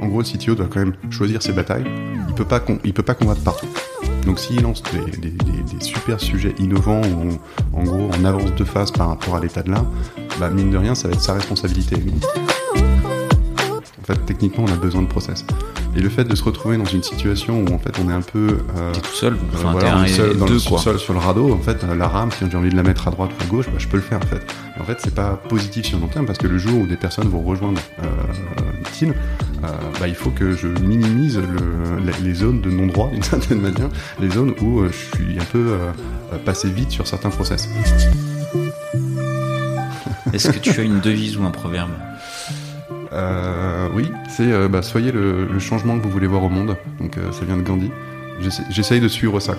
En gros, CTO doit quand même choisir ses batailles. Il peut pas, il peut pas combattre partout. Donc s'il lance des, super sujets innovants ou en gros en avance de phase par rapport à l'état de l'art, bah mine de rien, ça va être sa responsabilité. En fait, techniquement, on a besoin de process. Et le fait de se retrouver dans une situation où en fait on est un peu euh, tout seul, enfin, voilà, seul, dans le sol sur le radeau, en fait la rame, si j'ai envie de la mettre à droite ou à gauche, bah, je peux le faire en fait. En fait, c'est pas positif sur le long terme parce que le jour où des personnes vont rejoindre euh, team, euh, bah, il faut que je minimise le, les zones de non-droit d'une certaine manière, les zones où euh, je suis un peu euh, passé vite sur certains process. Est-ce que tu as une devise ou un proverbe? Euh, oui, c'est euh, bah, soyez le, changement que vous voulez voir au monde. Donc euh, ça vient de Gandhi. J'essaye de suivre ça.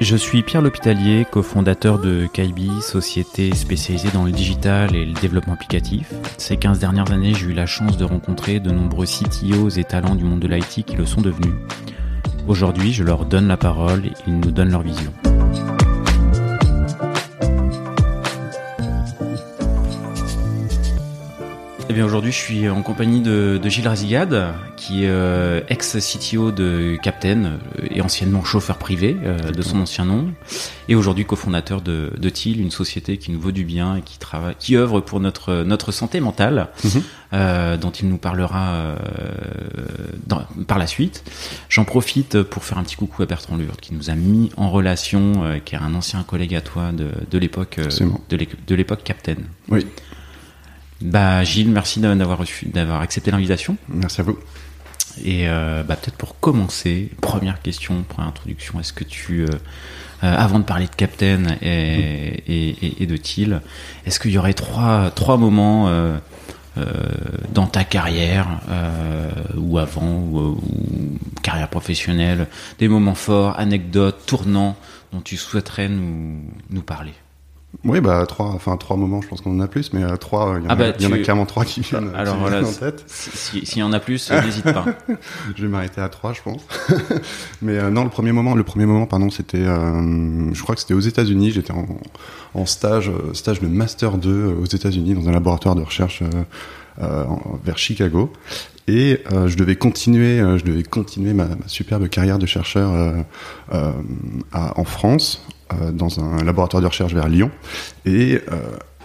Je suis Pierre L'Hôpitalier, cofondateur de Kaibi, société spécialisée dans le digital et le développement applicatif. Ces 15 dernières années, j'ai eu la chance de rencontrer de nombreux CTOs et talents du monde de l'IT qui le sont devenus. Aujourd'hui, je leur donne la parole et ils nous donnent leur vision. Eh bien aujourd'hui je suis en compagnie de, Gilles Razigade, qui est euh, ex-CTO de Captain euh, et anciennement chauffeur privé euh, de son ancien nom, et aujourd'hui cofondateur de, de TIL, une société qui nous vaut du bien et qui travaille, qui œuvre pour notre notre santé mentale, mhm. dont il nous parlera par la suite. J'en profite pour faire un petit coucou à Bertrand Lurde qui nous a mis en relation, qui est un ancien collègue à toi de, de l'époque de l'époque Captain. Oui. Bah, Gilles, merci d'avoir d'avoir accepté l'invitation. Merci à vous. Et euh, bah, peut-être pour commencer, première question, première introduction, est-ce que tu, euh, euh, avant de parler de Captain et, et, de Thiel, est-ce qu'il y aurait trois, trois moments dans ta carrière, ou avant, ou, carrière professionnelle, des moments forts, anecdotes, tournants, dont tu souhaiterais nous, nous parler? Oui, bah trois, enfin trois moments, je pense qu'on en a plus, mais euh, trois, il y, en, ah bah, a, clairement trois qui viennent, Alors, voilà, en tête. S'il y en a plus, euh, n'hésite pas. je vais m'arrêter à trois, je pense. mais euh, non, le premier moment, le premier moment, pardon, c'était, je crois que c'était aux États-Unis. J'étais en, en, stage, stage de master 2 aux États-Unis dans un laboratoire de recherche vers Chicago. Et je devais continuer, je devais continuer ma, ma superbe carrière de chercheur en France euh, dans un laboratoire de recherche vers Lyon. Et euh,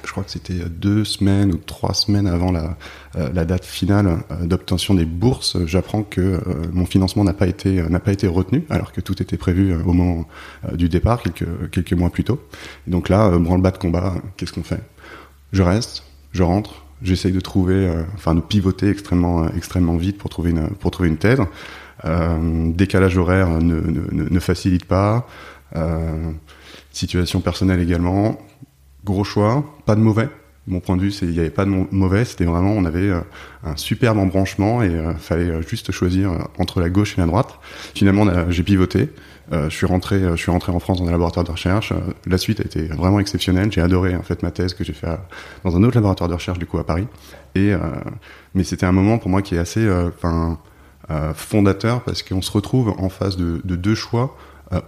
je crois que c'était deux semaines ou trois semaines avant la, euh, date finale d'obtention des bourses, j'apprends que mon financement n'a pas été pas été retenu, alors que tout était prévu au moment du départ, quelques mois plus tôt. Donc là, branle-bas de combat, qu'est-ce qu'on fait? Je reste, je rentre, j'essaye de trouver, enfin de pivoter extrêmement extrêmement vite pour trouver une pour trouver une thèse. décalage horaire ne, facilite pas. Euh, situation personnelle également. Gros choix, pas de mauvais. Mon point de vue, c'est il n'y avait pas de mauvais. C'était vraiment, on avait euh, un superbe embranchement et euh, fallait juste choisir entre la gauche et la droite. Finalement, j'ai pivoté. je suis rentré, je suis rentré en France dans un laboratoire de recherche. la suite a été vraiment exceptionnelle. J'ai adoré en fait ma thèse que j'ai fait dans un autre laboratoire de recherche du coup à Paris. Et mais c'était un moment pour moi qui est assez, fondateur parce qu'on se retrouve en face de deux choix,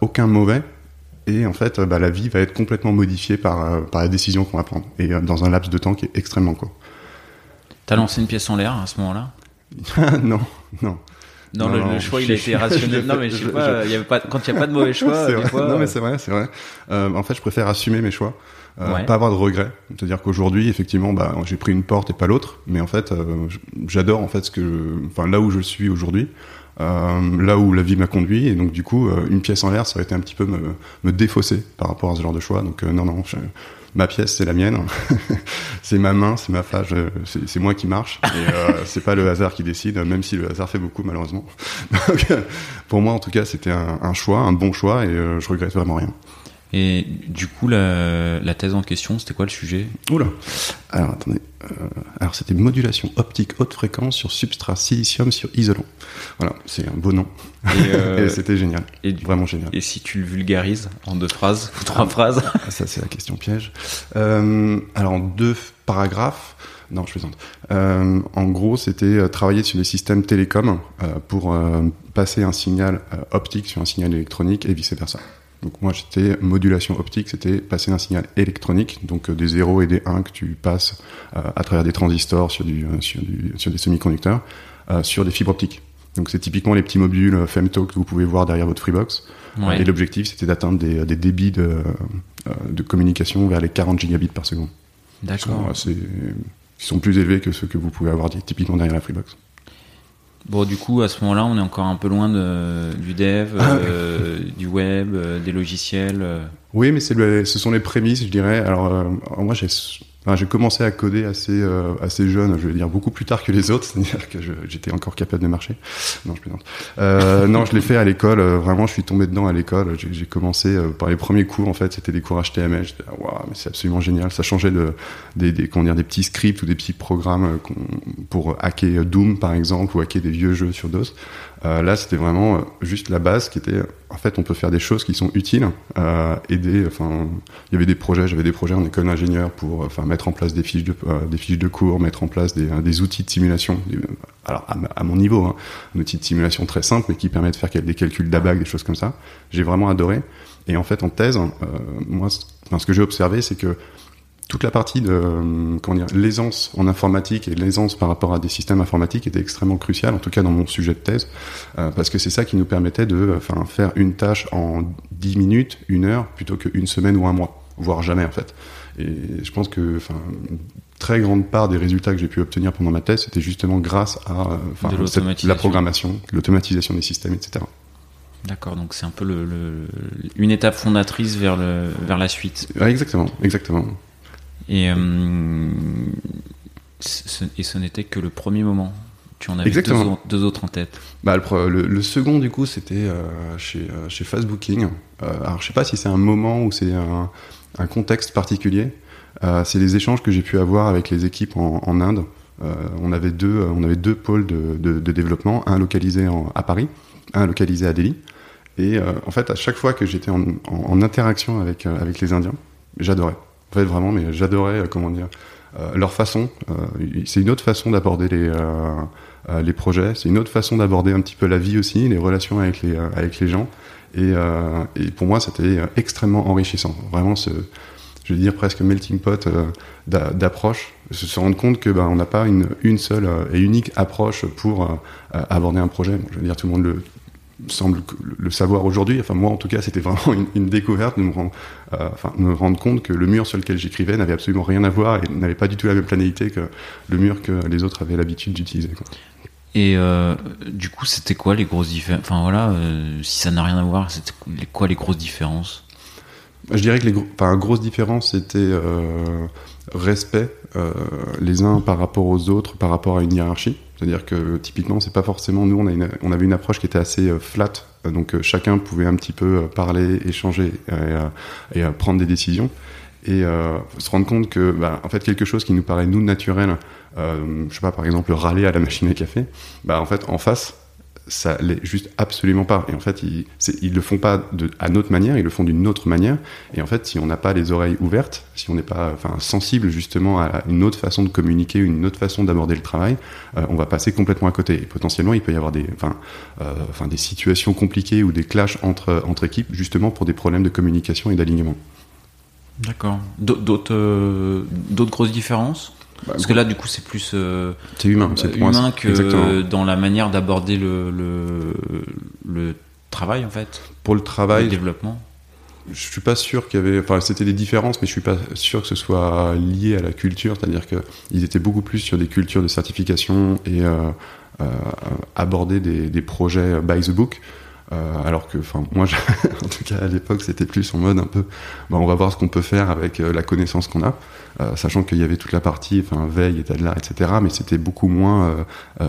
aucun mauvais, et en fait, bah, la vie va être complètement modifiée par, euh, par la décision qu'on va prendre, et euh, dans un laps de temps qui est extrêmement court. T'as lancé une pièce en l'air à ce moment-là? Non, non. Non, le, choix, il a été rationnel. non, mais je sais pas, y avait pas, quand il n'y a pas de mauvais choix, des fois, Non, mais c'est vrai, c'est vrai. Euh, en fait, je préfère assumer mes choix, euh, pas avoir de regrets. C'est-à-dire qu'aujourd'hui, effectivement, bah, j'ai pris une porte et pas l'autre, mais en fait, euh, j'adore en fait ce que, enfin, là où je suis aujourd'hui. Euh, là où la vie m'a conduit. Et donc, du coup, euh, une pièce en l'air, ça aurait été un petit peu me, me défausser par rapport à ce genre de choix. Donc, euh, non, non, ma pièce, c'est la mienne. c'est ma main, c'est ma face, c'est moi qui marche. Et c'est pas le hasard qui décide, même si le hasard fait beaucoup, malheureusement. donc, pour moi, en tout cas, c'était un, un, choix, un bon choix, et je regrette vraiment rien. Et du coup, la, la thèse en question, c'était quoi le sujet? Oula Alors, attendez. Euh, alors, c'était modulation optique haute fréquence sur substrat silicium sur isolant. Voilà, c'est un beau nom. Et, euh, c'était génial. Et Vraiment génial. Et si tu le vulgarises en deux phrases ou trois phrases? ah, Ça, c'est la question piège. Euh, alors, en deux paragraphes. Non, je plaisante. Euh, en gros, c'était euh, travailler sur des systèmes télécoms euh, pour passer un signal optique sur un signal électronique et vice versa. Donc moi j'étais modulation optique, c'était passer un signal électronique, donc des 0 et des 1 que tu passes à travers des transistors sur, du, sur, du, sur des semi-conducteurs, sur des fibres optiques. Donc c'est typiquement les petits modules Femto que vous pouvez voir derrière votre Freebox. Et l'objectif c'était d'atteindre des, des, débits de, de communication vers les 40 gigabits par seconde. D'accord. Qui sont plus élevés que ceux que vous pouvez avoir typiquement derrière la Freebox. Bon, du coup, à ce moment-là, on est encore un peu loin de, du dev, ah euh, du web, euh, des logiciels. Euh. Oui, mais le, ce sont les prémices, je dirais. Alors, moi, j'ai j'ai commencé à coder assez euh, assez jeune, je vais dire beaucoup plus tard que les autres, c'est-à-dire que j'étais encore capable de marcher. Non, je plaisante. Euh, non, je l'ai fait à l'école. Euh, vraiment, je suis tombé dedans à l'école. J'ai commencé euh, par les premiers cours. En fait, c'était des cours HTML. J'étais waouh, mais c'est absolument génial. Ça changeait de des, des dire des petits scripts ou des petits programmes pour hacker Doom par exemple ou hacker des vieux jeux sur DOS. Euh, là, c'était vraiment euh, juste la base qui était, en fait, on peut faire des choses qui sont utiles, euh, aider. Enfin, il y avait des projets, j'avais des projets en école d'ingénieur pour, enfin, mettre en place des fiches de, des fiches de cours, mettre en place des, des outils de simulation. alors, à, mon niveau, hein, un outil de simulation très simple, mais qui permet de faire des calculs d'ABAC, des choses comme ça. J'ai vraiment adoré. Et en fait, en thèse, moi, ce que j'ai observé, c'est que toute la partie de euh, l'aisance en informatique et l'aisance par rapport à des systèmes informatiques était extrêmement cruciale, en tout cas dans mon sujet de thèse, euh, parce que c'est ça qui nous permettait de enfin, faire une tâche en 10 minutes, une heure, plutôt qu'une semaine ou un mois, voire jamais en fait. Et je pense que enfin, une très grande part des résultats que j'ai pu obtenir pendant ma thèse, c'était justement grâce à enfin, la programmation, l'automatisation des systèmes, etc. D'accord, donc c'est un peu le, une étape fondatrice vers, le, vers la suite. exactement, exactement. Et, euh, ce, et ce n'était que le premier moment. Tu en avais deux, autres en tête. Bah, le, second, du coup, c'était euh, chez, euh, chez Fastbooking. alors, je sais pas si c'est un moment ou c'est un, un, contexte particulier. c'est les échanges que j'ai pu avoir avec les équipes en, en Inde. on, avait deux, on avait deux pôles de, de, de développement, un localisé en, à Paris, un localisé à Delhi. Et en fait, à chaque fois que j'étais en, en, interaction avec, avec les Indiens, j'adorais. En fait, vraiment, mais j'adorais, euh, comment dire, euh, leur façon. Euh, c'est une autre façon d'aborder les, les projets, c'est une autre façon d'aborder un petit peu la vie aussi, les relations avec les, avec les gens. Et, pour moi, c'était extrêmement enrichissant. Vraiment, ce, je veux dire presque melting pot d'approche, se rendre compte que ben, on n'a pas une, une seule et unique approche pour aborder un projet. je veux dire, tout le monde le, semble le savoir aujourd'hui. Enfin, moi, en tout cas, c'était vraiment une, découverte de me rendre, euh, enfin, me rendre compte que le mur sur lequel j'écrivais n'avait absolument rien à voir et n'avait pas du tout la même planéité que le mur que les autres avaient l'habitude d'utiliser. Et euh, du coup, c'était quoi les grosses différences Enfin voilà, euh, si ça n'a rien à voir, c'était quoi les grosses différences? Je dirais que les enfin, grosses différences, c'était respect les uns par rapport aux autres, par rapport à une hiérarchie. C'est-à-dire que typiquement, c'est pas forcément nous. On, a une, on avait une approche qui était assez euh, flat, euh, donc euh, chacun pouvait un petit peu parler, échanger et, prendre des décisions. Et se rendre compte que, bah, en fait, quelque chose qui nous paraît nous naturel, je sais pas, par exemple, râler à la machine à café, bah, en fait, en face, ça l'est juste absolument pas. Et en fait, ils, ils le font pas à notre manière, ils le font d'une autre manière. Et en fait, si on n'a pas les oreilles ouvertes, si on n'est pas sensible justement à une autre façon de communiquer, une autre façon d'aborder le travail, euh, on va passer complètement à côté. Et potentiellement, il peut y avoir des, euh, situations compliquées ou des clashs entre, équipes, justement pour des problèmes de communication et d'alignement. D'accord. Euh, d'autres grosses différences? Bah, Parce que là, du coup, c'est plus euh, humain, c'est humain que dans la manière d'aborder le, le, le, travail, en fait. Pour le travail, le développement. Je suis pas sûr qu'il y avait, enfin, c'était des différences, mais je suis pas sûr que ce soit lié à la culture, c'est-à-dire qu'ils étaient beaucoup plus sur des cultures de certification et euh, euh, aborder des, des projets by the book. Euh, alors que, enfin, moi, en tout cas à l'époque, c'était plus en mode un peu, bah, on va voir ce qu'on peut faire avec euh, la connaissance qu'on a, euh, sachant qu'il y avait toute la partie, enfin, veille, état de etc. Mais c'était beaucoup moins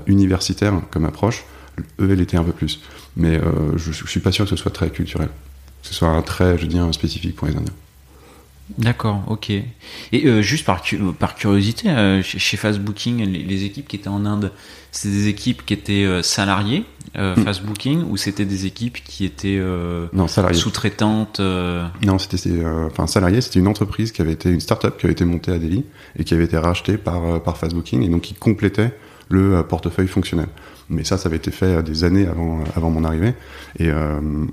universitaire comme approche. Eux, elle était un peu plus. Mais je, je suis pas sûr que ce soit très culturel, que ce soit un trait, je veux dire, spécifique pour les Indiens. D'accord, ok. Et euh, juste par, par curiosité, euh, chez Fastbooking, les, les, équipes qui étaient en Inde, c'était des équipes qui étaient euh, salariées, euh, hmm. Fastbooking, ou c'était des équipes qui étaient euh, sous-traitantes Non, c'était enfin salarié. C'était une entreprise qui avait été une start-up qui avait été montée à Delhi et qui avait été rachetée par par Fastbooking et donc qui complétait le portefeuille fonctionnel. Mais ça, ça avait été fait des années avant, avant mon arrivée. Et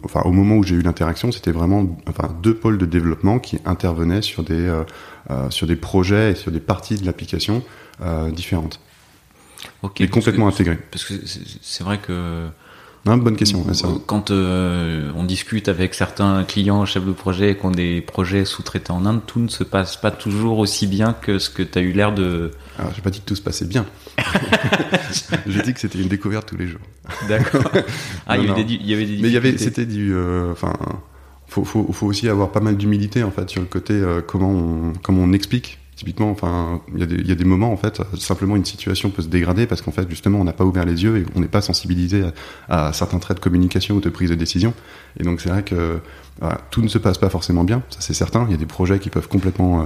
enfin, au moment où j'ai eu l'interaction, c'était vraiment enfin, deux pôles de développement qui intervenaient sur des, sur des projets et sur des parties de l'application différentes. Et complètement intégrées. Parce que c'est vrai que bonne question. Quand euh, on discute avec certains clients, chefs de projet, qui ont des projets sous-traités en Inde, tout ne se passe pas toujours aussi bien que ce que tu as eu l'air de. Alors, j'ai pas dit que tout se passait bien. j'ai dit que c'était une découverte tous les jours. D'accord. Ah, il y, avait des, y avait des Mais il y avait, c'était du, euh, enfin, faut, faut, faut, aussi avoir pas mal d'humilité en fait sur le côté euh, comment on, comment on explique Typiquement, enfin, il y, a des moments en fait, simplement une situation peut se dégrader parce qu'en fait, justement, on n'a pas ouvert les yeux et on n'est pas sensibilisé à, certains traits de communication ou de prise de décision. Et donc, c'est vrai que tout ne se passe pas forcément bien, ça c'est certain. Il y a des projets qui peuvent complètement euh,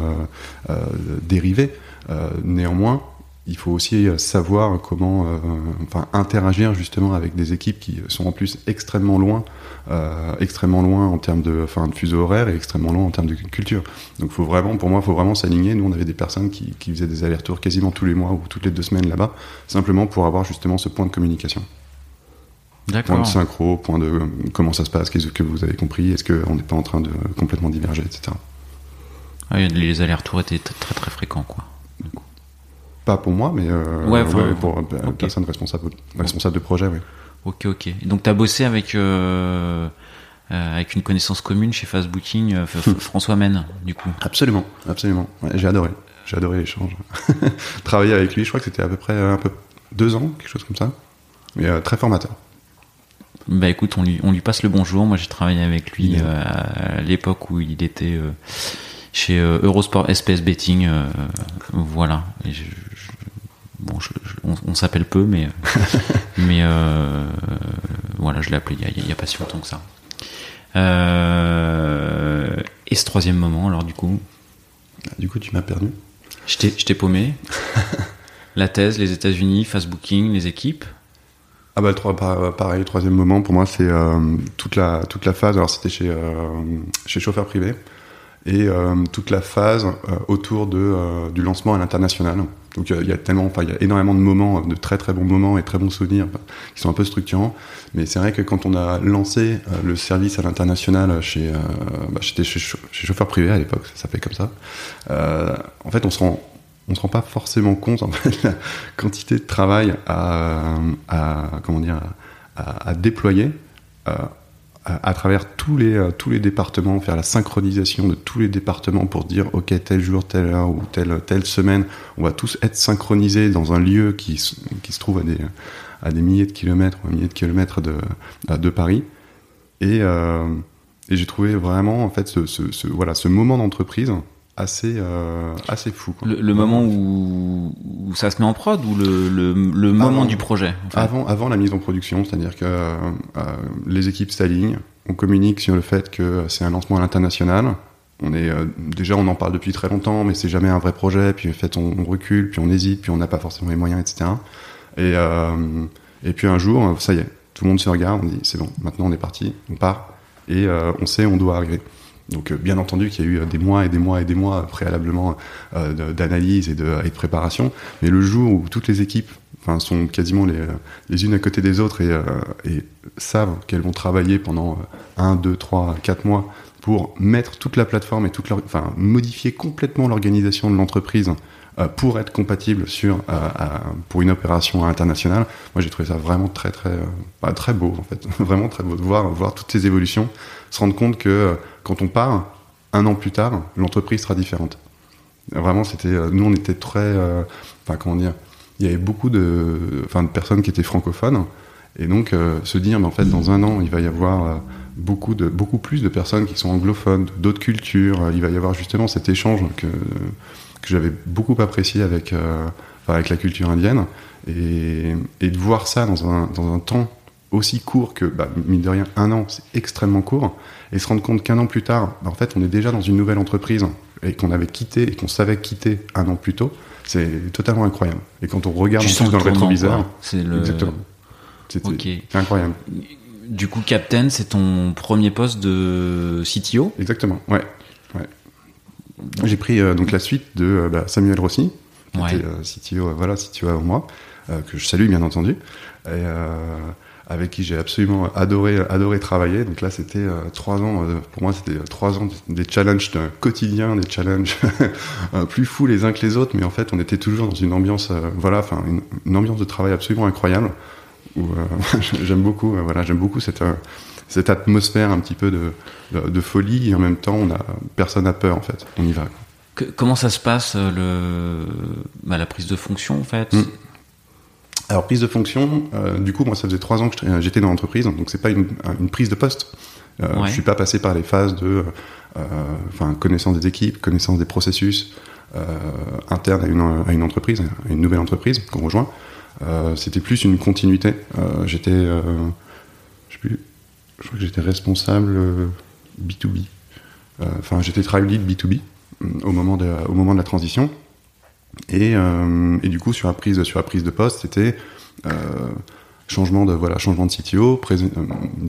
euh, dériver. Euh, néanmoins, il faut aussi savoir comment enfin, interagir justement avec des équipes qui sont en plus extrêmement loin euh, extrêmement loin en termes de, enfin, de fuseau horaire et extrêmement loin en termes de culture. Donc, faut vraiment, pour moi, il faut vraiment s'aligner. Nous, on avait des personnes qui, qui faisaient des allers-retours quasiment tous les mois ou toutes les deux semaines là-bas, simplement pour avoir justement ce point de communication. Point de synchro, point de euh, comment ça se passe, qu'est-ce que vous avez compris, est-ce qu'on n'est pas en train de complètement diverger, etc. Ah, les allers-retours étaient très très fréquents, quoi. Pas pour moi, mais euh, pour okay. personne responsable, responsable de projet, oui. Ok, ok. Donc, tu as bossé avec, euh, euh, avec une connaissance commune chez Fastbooking, euh, François Men, du coup Absolument, absolument. j'ai adoré. J'ai adoré l'échange. Travailler avec lui, je crois que c'était à peu près un peu deux ans, quelque chose comme ça. Mais très formateur. Bah écoute, on lui, on lui passe le bonjour. Moi, j'ai travaillé avec lui à l'époque où il était chez Eurosport SPS Betting. voilà. Et je, bon, on, s'appelle peu, mais mais euh, voilà, je l'ai appelé il y, a, pas si longtemps que ça. Euh, et ce troisième moment, alors du coup? Du coup, tu m'as perdu. Je t'ai paumé. la thèse, les États-Unis, Fastbooking, les équipes? Ah bah pareil, le troisième moment pour moi c'est euh, toute la toute la phase. Alors c'était chez chez chauffeur privé et toute la phase autour de du lancement à l'international. Donc il y a tellement, enfin il y a énormément de moments, de très très bons moments et très bons souvenirs qui sont un peu structurants. Mais c'est vrai que quand on a lancé euh, le service à l'international chez, euh, bah, j'étais chez, chauffeur privé à l'époque, ça s'appelait comme ça. Euh, en fait, on se rend, on se rend pas forcément compte en fait la quantité de travail à, comment dire, à déployer à, travers tous les, euh, tous les départements, faire la synchronisation de tous les départements pour dire, OK, tel jour, telle heure ou telle, telle semaine, on va tous être synchronisés dans un lieu qui, qui se trouve à des, à des milliers de kilomètres ou de kilomètres de, de Paris. Et, euh, et j'ai trouvé vraiment, en fait, ce, ce, ce voilà, ce moment d'entreprise assez, euh, assez fou. Le, moment où, où, ça se met en prod ou le, le, le moment du projet avant, avant la mise en production, c'est-à-dire que euh, les équipes s'alignent, on communique sur le fait que c'est un lancement à l'international. On est euh, déjà on en parle depuis très longtemps, mais c'est jamais un vrai projet. Puis en fait on, on, recule, puis on hésite, puis on n'a pas forcément les moyens, etc. Et, euh, et puis un jour, ça y est, tout le monde se regarde, on dit c'est bon, maintenant on est parti, on part et on sait on doit arriver. Donc, euh, bien entendu qu'il y a eu euh, des mois et des mois et des mois préalablement euh, d'analyse et de, préparation. Mais le jour où toutes les équipes enfin, sont quasiment les, les unes à côté des autres et, et savent qu'elles vont travailler pendant un, deux, trois, quatre mois pour mettre toute la plateforme et toute leur, enfin, modifier complètement l'organisation de l'entreprise pour être compatible sur pour une opération internationale. Moi, j'ai trouvé ça vraiment très très bah, très beau en fait, vraiment très beau de voir voir toutes ces évolutions, se rendre compte que quand on part, un an plus tard, l'entreprise sera différente. Vraiment, c'était, euh, nous, on était très, euh, enfin, comment dire, il y avait beaucoup de, enfin, de personnes qui étaient francophones, et donc euh, se dire, mais en fait, dans un an, il va y avoir beaucoup de, beaucoup plus de personnes qui sont anglophones, d'autres cultures. il va y avoir justement cet échange que que j'avais beaucoup apprécié avec avec la culture indienne, et, et de voir ça dans un dans un temps aussi court que, bah, mine de rien, un an, c'est extrêmement court, et se rendre compte qu'un an plus tard, bah, en fait, on est déjà dans une nouvelle entreprise et qu'on avait quitté et qu'on savait quitter un an plus tôt, c'est totalement incroyable. Et quand on regarde en plus dans le rétroviseur, c'est le... exactement, c'était incroyable. Du coup, Captain, c'est ton premier poste de CTO Exactement, ouais. J'ai pris euh, donc la suite de euh, bah, Samuel Rossi, qui Ouais. était CTO, euh, voilà, CTO avant moi, que je salue bien entendu, et avec qui j'ai absolument adoré, adoré travailler. Donc là, c'était euh, trois ans, euh, pour moi, c'était trois ans des challenges d'un quotidien, des challenges plus fous les uns que les autres, mais en fait, on était toujours dans une ambiance, euh, voilà, enfin, une, une ambiance de travail absolument incroyable. Où j'aime beaucoup, voilà, j'aime beaucoup cette cette atmosphère un petit peu de, de, de folie et en même temps, on a personne n'a peur en fait. On y va. Que- comment ça se passe euh, le, bah, la prise de fonction en fait? Mm. Alors prise de fonction, euh, du coup moi ça faisait trois ans que j'étais dans l'entreprise, donc c'est pas une, une prise de poste. Euh, Ouais. Je suis pas passé par les phases de, euh, enfin connaissance des équipes, connaissance des processus euh, internes à une, à une entreprise, à une nouvelle entreprise qu'on rejoint. Euh, C'était plus une continuité. Euh, j'étais, euh, je sais plus, je crois que j'étais responsable euh, B2B. Euh, Enfin j'étais trial lead B2B euh, au moment de, au moment de la transition. Et, euh, du coup, sur la prise, sur la prise de poste, c'était euh, changement de voilà, changement de CTO, euh,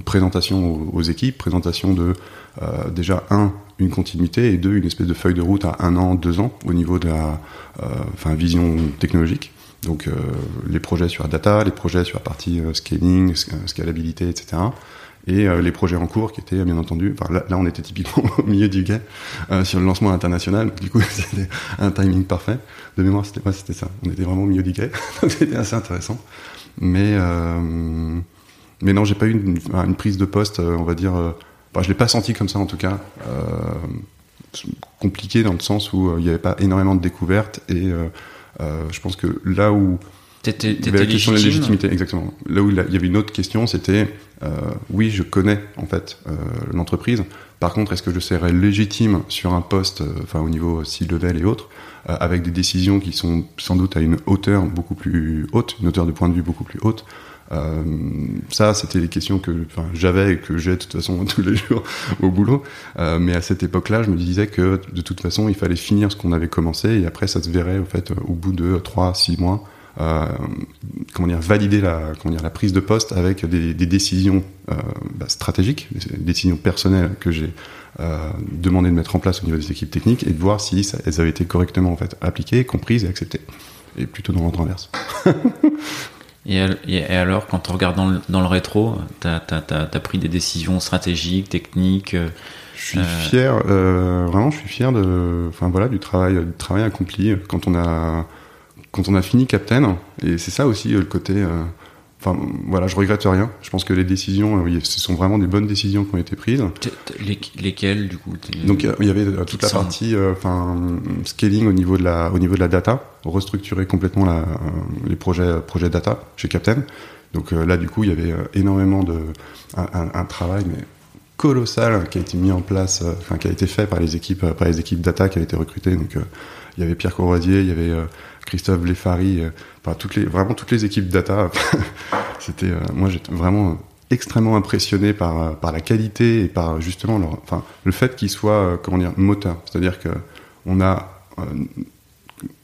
présentation aux, équipes, présentation de euh, déjà un une continuité et deux une espèce de feuille de route à un an, deux ans au niveau de la euh, vision technologique. Donc euh, les projets sur la data, les projets sur la partie euh, scaling, sc- scalabilité, etc. Et euh, les projets en cours qui étaient bien entendu, enfin là, on était typiquement au milieu du guet euh, sur le lancement international, du coup c'était un timing parfait. De mémoire c'était ouais, c'était ça, on était vraiment au milieu du guet, c'était assez intéressant. Mais euh, mais non j'ai pas eu une, une prise de poste, euh, on va dire, euh, enfin, je l'ai pas senti comme ça en tout cas. Euh, compliqué dans le sens où il n'y avait pas énormément de découvertes et je pense que là où T'étais la question de la légitimité, exactement. Là où il y avait une autre question, c'était euh, oui, je connais en fait euh, l'entreprise. Par contre, est-ce que je serais légitime sur un poste, euh, enfin au niveau C-level et autres, euh, avec des décisions qui sont sans doute à une hauteur beaucoup plus haute, une hauteur de point de vue beaucoup plus haute? Euh, ça, c'était les questions que j'avais et que j'ai de toute façon tous les jours au boulot. Euh, mais à cette époque-là, je me disais que de toute façon, il fallait finir ce qu'on avait commencé et après, ça se verrait au fait au bout de 3 6 mois. Euh, comment dire valider la comment dire la prise de poste avec des, des décisions euh, bah, stratégiques, des décisions personnelles que j'ai euh, demandé de mettre en place au niveau des équipes techniques et de voir si ça, elles avaient été correctement en fait appliquées, comprises et acceptées. Et plutôt dans l'ordre inverse. Et, al- et- et alors, quand on regarde dans le, dans le rétro, t'as as, pris des décisions stratégiques, techniques. Je suis Euh, fier, euh, vraiment, je suis fier de, enfin voilà, du travail, du travail accompli quand on a, quand on a fini Captain. Et c'est ça aussi euh, le côté, euh, enfin voilà, je regrette rien. Je pense que les décisions, euh, oui, ce sont vraiment des bonnes décisions qui ont été prises. lesquelles, du coup Donc il y avait toute la partie, enfin scaling au niveau de la, au niveau de la data, restructurer complètement la, les projets, projets data chez Captain. Donc là, du coup, il y avait énormément de, un, un- un travail mais colossal qui a été mis en place, enfin qui a été fait par les équipes, par les équipes data qui avaient été recrutées. Donc il y avait Pierre Courvoisier, il y avait euh, Christophe Blefari, euh, vraiment toutes les équipes data. C'était, euh, moi, j'étais vraiment extrêmement impressionné par, euh, la qualité et par justement le fait qu'ils soient comment dire, moteur. C'est-à-dire que on a,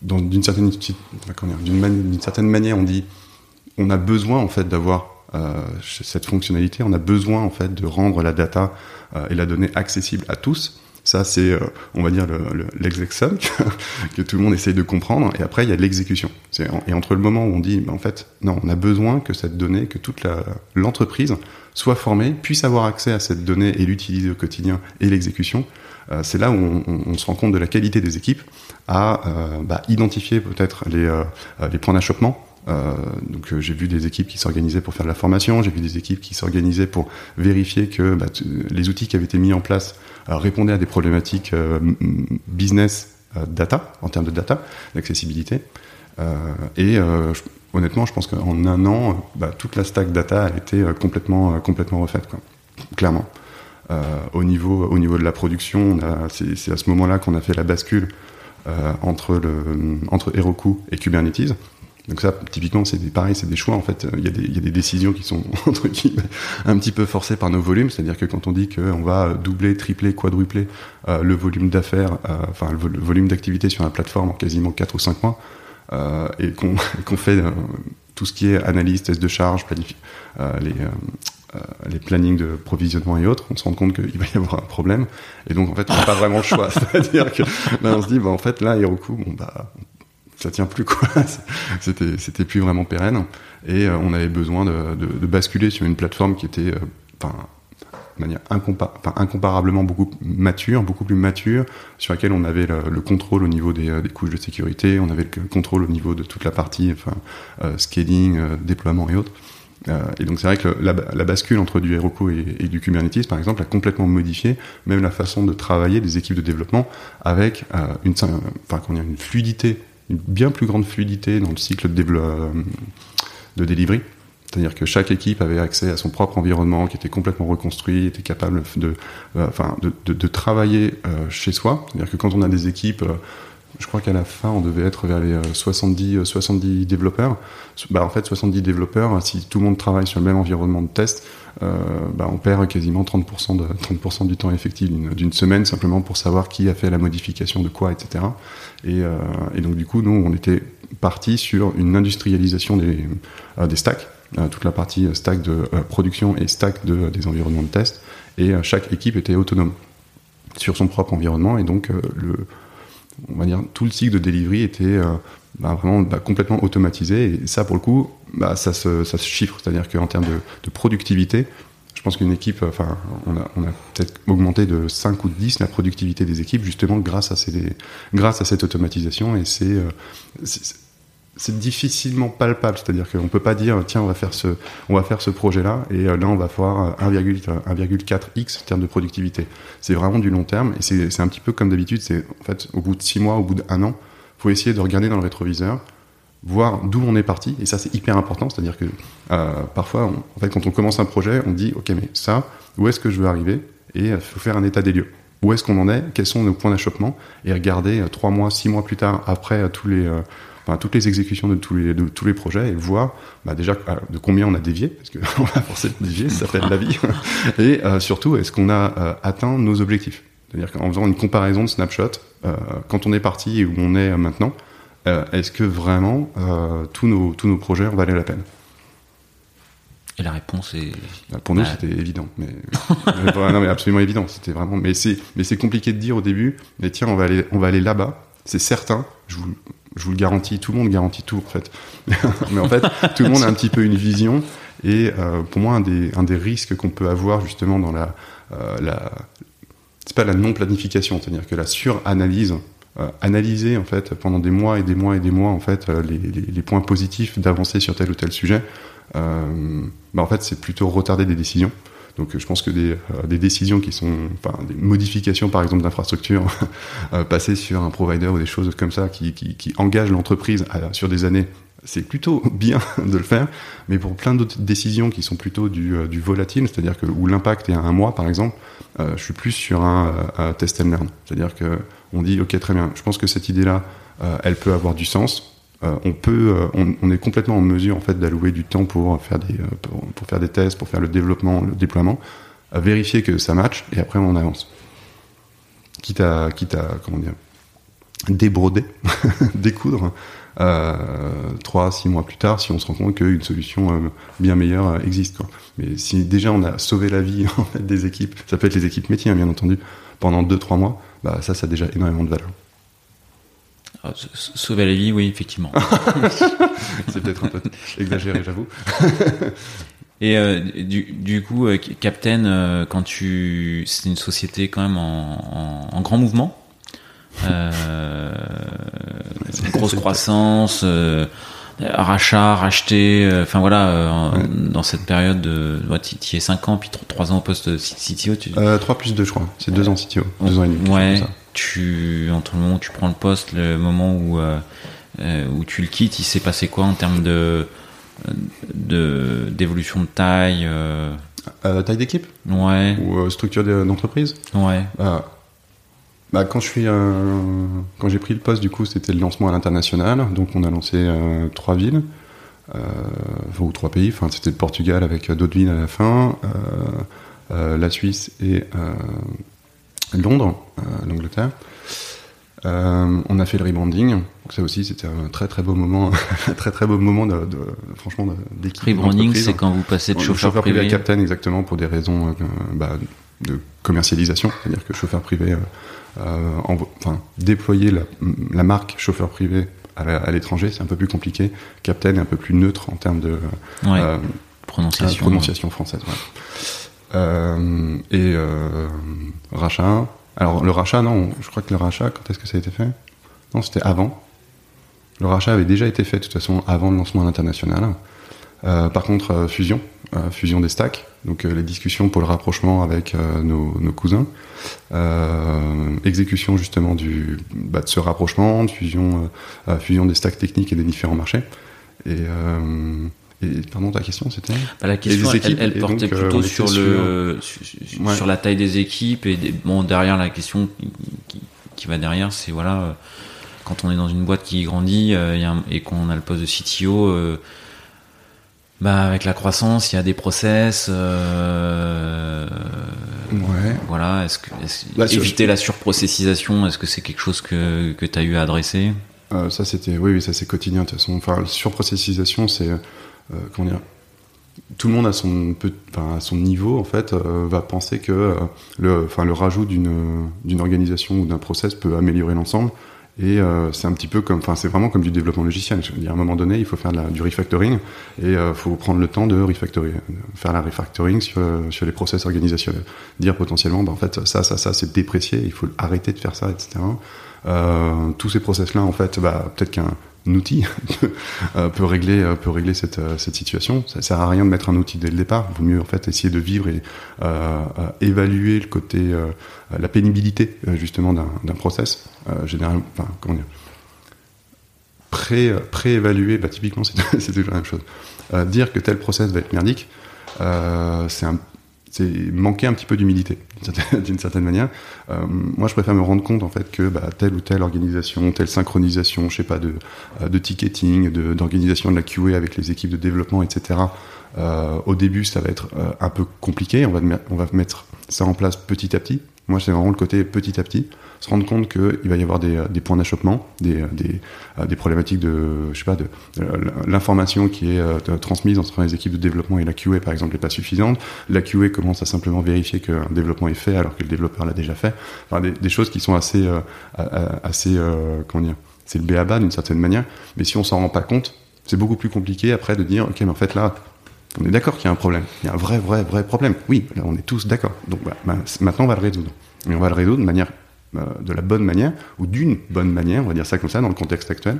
d'une certaine, manière, on dit, on a besoin en fait d'avoir cette fonctionnalité, on a besoin en fait de rendre la data et la donnée accessible à tous. Ça, c'est, euh, on va dire, le- le- l'execution que, tout le monde essaye de comprendre. Et après, il y a l'exécution. Et entre le moment où on dit, ben, en fait, non, on a besoin que cette donnée, que toute l'entreprise soit formée, puisse avoir accès à cette donnée et l'utiliser au quotidien et l'exécution, euh, c'est là où on, se rend compte de la qualité des équipes à euh, bah, identifier peut-être les, points d'achoppement. Donc j'ai vu des équipes qui s'organisaient pour faire de la formation, j'ai vu des équipes qui s'organisaient pour vérifier que bah, les outils qui avaient été mis en place euh, répondaient à des problématiques euh, business euh, data, en termes de data, d'accessibilité. Et honnêtement, je pense qu'en un an, bah, toute la stack data a été complètement, complètement refaite, quoi. clairement. Au, niveau, au niveau de la production, c'est à ce moment-là qu'on a fait la bascule entre, le, entre Heroku et Kubernetes. Donc ça, typiquement, c'est des, pareil, c'est des choix. En fait, il y, a des, il y a des décisions qui sont entre guillemets un petit peu forcées par nos volumes. C'est-à-dire que quand on dit qu'on va doubler, tripler, quadrupler euh, le volume d'affaires, euh, enfin le, vo- le volume d'activité sur la plateforme en quasiment 4 ou 5 mois, euh, et qu'on qu'on fait euh, tout ce qui est analyse, test de charge, euh, les, euh, les plannings de provisionnement et autres, on se rend compte qu'il va y avoir un problème. Et donc, en fait, on n'a pas vraiment le choix. C'est-à-dire que là, on se dit, bah, en fait, là, Heroku, bon, bah, ça tient plus quoi. c'était c'était plus vraiment pérenne et on avait besoin de, de, basculer sur une plateforme qui était enfin de manière incomparablement beaucoup mature, beaucoup plus mature, sur laquelle on avait le, contrôle au niveau des, des, couches de sécurité, on avait le contrôle au niveau de toute la partie enfin, scaling, déploiement et autres. Euh, et donc c'est vrai que la, bascule entre du Heroku et, du Kubernetes, par exemple, a complètement modifié même la façon de travailler des équipes de développement avec euh, une, enfin, une fluidité, une bien plus grande fluidité dans le cycle de, euh, de. C'est-à-dire que chaque équipe avait accès à son propre environnement, qui était complètement reconstruit, était capable de, euh, enfin, de, travailler chez soi. C'est-à-dire que quand on a des équipes je crois qu'à la fin, on devait être vers les 70, euh, 70 euh, développeurs. Bah, en fait, 70 développeurs, si tout le monde travaille sur le même environnement de test, euh, bah, on perd quasiment 30%, de, 30 du temps effectif d'une semaine simplement pour savoir qui a fait la modification de quoi, etc. Et, donc, du coup, nous, on était parti sur une industrialisation des, stacks, toute la partie stack de production et stack de, des environnements de test. Et chaque équipe était autonome sur son propre environnement. Et donc, le on va dire, tout le cycle de delivery était euh, bah, vraiment bah, complètement automatisé. Et ça, pour le coup, bah, ça, se, chiffre. C'est-à-dire qu'en termes de, productivité, je pense qu'une équipe, enfin, on a, peut-être augmenté de 5 ou de 10 la productivité des équipes, justement grâce à, grâce à cette automatisation. Et c'est. Euh, c'est difficilement palpable, c'est-à-dire qu'on peut pas dire tiens on va faire ce faire ce projet-là et euh, là on va avoir 1,4x en termes de productivité. C'est vraiment du long terme et c'est un petit peu comme d'habitude, c'est en fait au bout de six mois, au bout d'un an, faut essayer de regarder dans le rétroviseur, voir d'où on est parti et ça c'est hyper important, c'est-à-dire que euh, parfois en fait quand on commence un projet, on dit ok mais ça où est-ce que je veux arriver? Et il faut faire un état des lieux. Où est-ce qu'on en est? Quels sont nos points d'achoppement? Et regarder euh, trois mois, six mois plus tard, après tous les, enfin, toutes les exécutions de tous les, de tous les projets et voir bah, déjà euh, de combien on a dévié, parce qu'on a forcément dévié, ça s'appelle la vie, et euh, surtout est-ce qu'on a euh, atteint nos objectifs? C'est-à-dire qu'en faisant une comparaison de snapshot, euh, quand on est parti et où on est maintenant, est-ce que vraiment tous, nos, tous nos projets en valaient la peine? Et la réponse est. Bah, pour nous, bah... c'était évident, mais non, mais absolument évident. C'était vraiment, mais c'est, mais c'est compliqué de dire au début. Mais tiens, on va aller, on va aller là-bas. C'est certain. Je vous, je vous le garantis, tout le monde garantit tout en fait. Mais en fait, tout le monde a un petit peu une vision. Et euh, pour moi, un des, risques qu'on peut avoir justement dans la, euh, c'est pas la non planification, c'est-à-dire que la suranalyse, euh, analyser en fait pendant des mois et des mois et des mois en fait euh, les, les, points positifs d'avancer sur tel ou tel sujet, bah en fait c'est plutôt retarder des décisions. Donc je pense que des, euh, des décisions qui sont, enfin des modifications par exemple d'infrastructure, euh, passer sur un provider ou des choses comme ça qui, engagent l'entreprise sur des années, c'est plutôt bien de le faire. Mais pour plein d'autres décisions qui sont plutôt du, euh, volatile, c'est-à-dire que où l'impact est à un mois par exemple, euh, je suis plus sur un, test and learn. C'est-à-dire que on dit ok très bien, je pense que cette idée-là, euh, elle peut avoir du sens euh, on peut, euh, on, est complètement en mesure en fait d'allouer du temps pour faire des, euh, pour, faire des tests, pour faire le développement, le déploiement, à vérifier que ça match et après on avance. Quitte à, quitte à comment dire, débroder, découdre. Euh, trois, six mois plus tard, si on se rend compte qu'une solution euh, bien meilleure euh, existe. Mais si déjà on a sauvé la vie fait, des équipes, ça peut être les équipes métiers hein, bien entendu, pendant deux, trois mois, bah, ça, ça a déjà énormément de valeur. Ah, sauver la vie, oui, effectivement. c'est peut-être un peu exagéré, j'avoue. Et euh, du, du, coup, euh, Captain, euh, quand tu, c'est une société quand même en, en, en grand mouvement, euh, grosse croissance, euh, rachat, racheté, enfin voilà, ouais. dans cette période de, tu es 5 ans, puis 3 ans au poste CTO. Tu... 3 plus 2 je crois, c'est 2 ans CTO, 2 ans et demi. Ouais tu entre le moment où tu prends le poste, le moment où euh, où tu le quittes, il s'est passé quoi en termes de de d'évolution de taille euh... Euh, taille d'équipe? Ouais. Ou euh, structure d'entreprise? Ouais. Bah, quand je suis quand j'ai pris le poste du coup c'était le lancement à l'international. Donc on a lancé trois villes. Ou trois pays. Enfin c'était le Portugal avec d'autres villes à la fin. La Suisse et Londres, euh, l'Angleterre. Euh, on a fait le rebranding, donc ça aussi c'était un très très beau moment, très très beau moment de, de franchement d'équipe. Rebranding, c'est quand vous passez de chauffeur, chauffeur privé, à captain exactement pour des raisons euh, bah, de commercialisation, c'est-à-dire que chauffeur privé, euh, en, enfin déployer la, la, marque chauffeur privé à, l'étranger, c'est un peu plus compliqué. Captain est un peu plus neutre en termes de prononciation, prononciation française. Et rachat. Alors le rachat, non, je crois que le rachat, quand est-ce que ça a été fait? Non, c'était avant. Le rachat avait déjà été fait de toute façon avant le lancement à l'international. Euh, par contre, euh, fusion, euh, fusion des stacks, donc les discussions pour le rapprochement avec nos, cousins, exécution justement du, bah, de ce rapprochement, de fusion, fusion des stacks techniques et des différents marchés. Et, pardon, ta question c'était bah, La question, elle, portait plutôt sur, le, sur, la taille des équipes et bon derrière la question qui, qui va derrière, c'est voilà quand on est dans une boîte qui grandit et qu'on a le poste de CTO bah, avec la croissance, il y a des process. Euh, ouais. Voilà. Est-ce que bah, éviter la surprocessisation, est-ce que c'est quelque chose que, que tu as eu à adresser? Euh, Ça, c'était oui, oui, ça c'est quotidien de toute façon. Enfin, la surprocessisation, c'est euh, comment dire tout le monde à son, enfin, à son niveau en fait euh, va penser que le, enfin, le rajout d'une organisation ou d'un process peut améliorer l'ensemble. Et euh, c'est un petit peu comme, enfin, c'est vraiment comme du développement logiciel. Je veux dire, à un moment donné, il faut faire du refactoring et il euh, faut prendre le temps de refactoring, faire la refactoring sur, sur les process organisationnels. Dire potentiellement, bah, en fait, ça, ça, ça, c'est déprécié, il faut arrêter de faire ça, etc. Euh, tous ces process-là, en fait, bah, peut-être qu'un outil euh, peut régler euh, peut régler cette, euh, cette situation. Ça sert à rien de mettre un outil dès le départ. Il vaut mieux en fait essayer de vivre et évaluer le côté la pénibilité justement d'un process. Enfin, comment dire pré pré-évaluer. Bah, typiquement c'est toujours la même chose. dire que tel process va être merdique, c'est un c'est manquer un petit peu d'humilité d'une certaine, manière. Euh, moi, je préfère me rendre compte en fait que bah, telle ou telle organisation, telle synchronisation, je sais pas de, euh, de ticketing, d'organisation de, la QA avec les équipes de développement, etc. Euh, au début, ça va être un peu compliqué. On va, on va mettre ça en place petit à petit. Moi, c'est vraiment le côté petit à petit se rendre compte qu'il va y avoir des, des points d'achoppement, des, des, euh, des, problématiques de, je sais pas, de, l'information qui est euh, transmise entre les équipes de développement et la QA par exemple n'est pas suffisante. La QA commence à simplement vérifier qu'un développement est fait alors que le développeur l'a déjà fait. Enfin, des, choses qui sont assez, euh, assez, comment dire, c'est le béaba d'une certaine manière. Mais si on s'en rend pas compte, c'est beaucoup plus compliqué après de dire, ok, mais en fait là, on est d'accord qu'il y a un problème. Il y a un vrai, vrai, vrai problème. Oui, là, on est tous d'accord. Donc bah, maintenant, on va le résoudre. Et on va le résoudre de manière euh, de la bonne manière, ou d'une bonne manière, on va dire ça comme ça, dans le contexte actuel,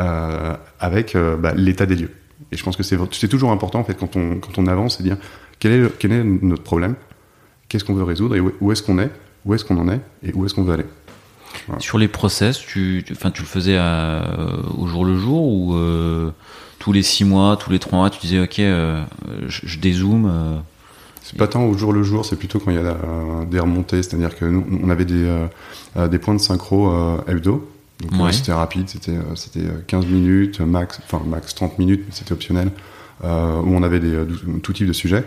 euh, avec euh, bah, l'état des lieux. Et je pense que c'est toujours important, en fait, quand on, avance, c'est dire quel est, notre problème, qu'est-ce qu'on veut résoudre, et où, est-ce qu'on est, où est-ce qu'on en est, et où est-ce qu'on veut aller? Sur les process, tu, tu, tu le faisais au jour le jour, ou tous les six mois, tous les trois mois, tu disais, ok, je, je dézoome c'est pas tant au jour le jour, c'est plutôt quand il y a des remontées, c'est-à-dire que nous, on avait des, euh, euh, des points de synchro euh, hebdo. Donc c'était rapide, c'était c'était 15 minutes max, enfin max 30 minutes, mais c'était optionnel, où on avait des, tout type de sujets.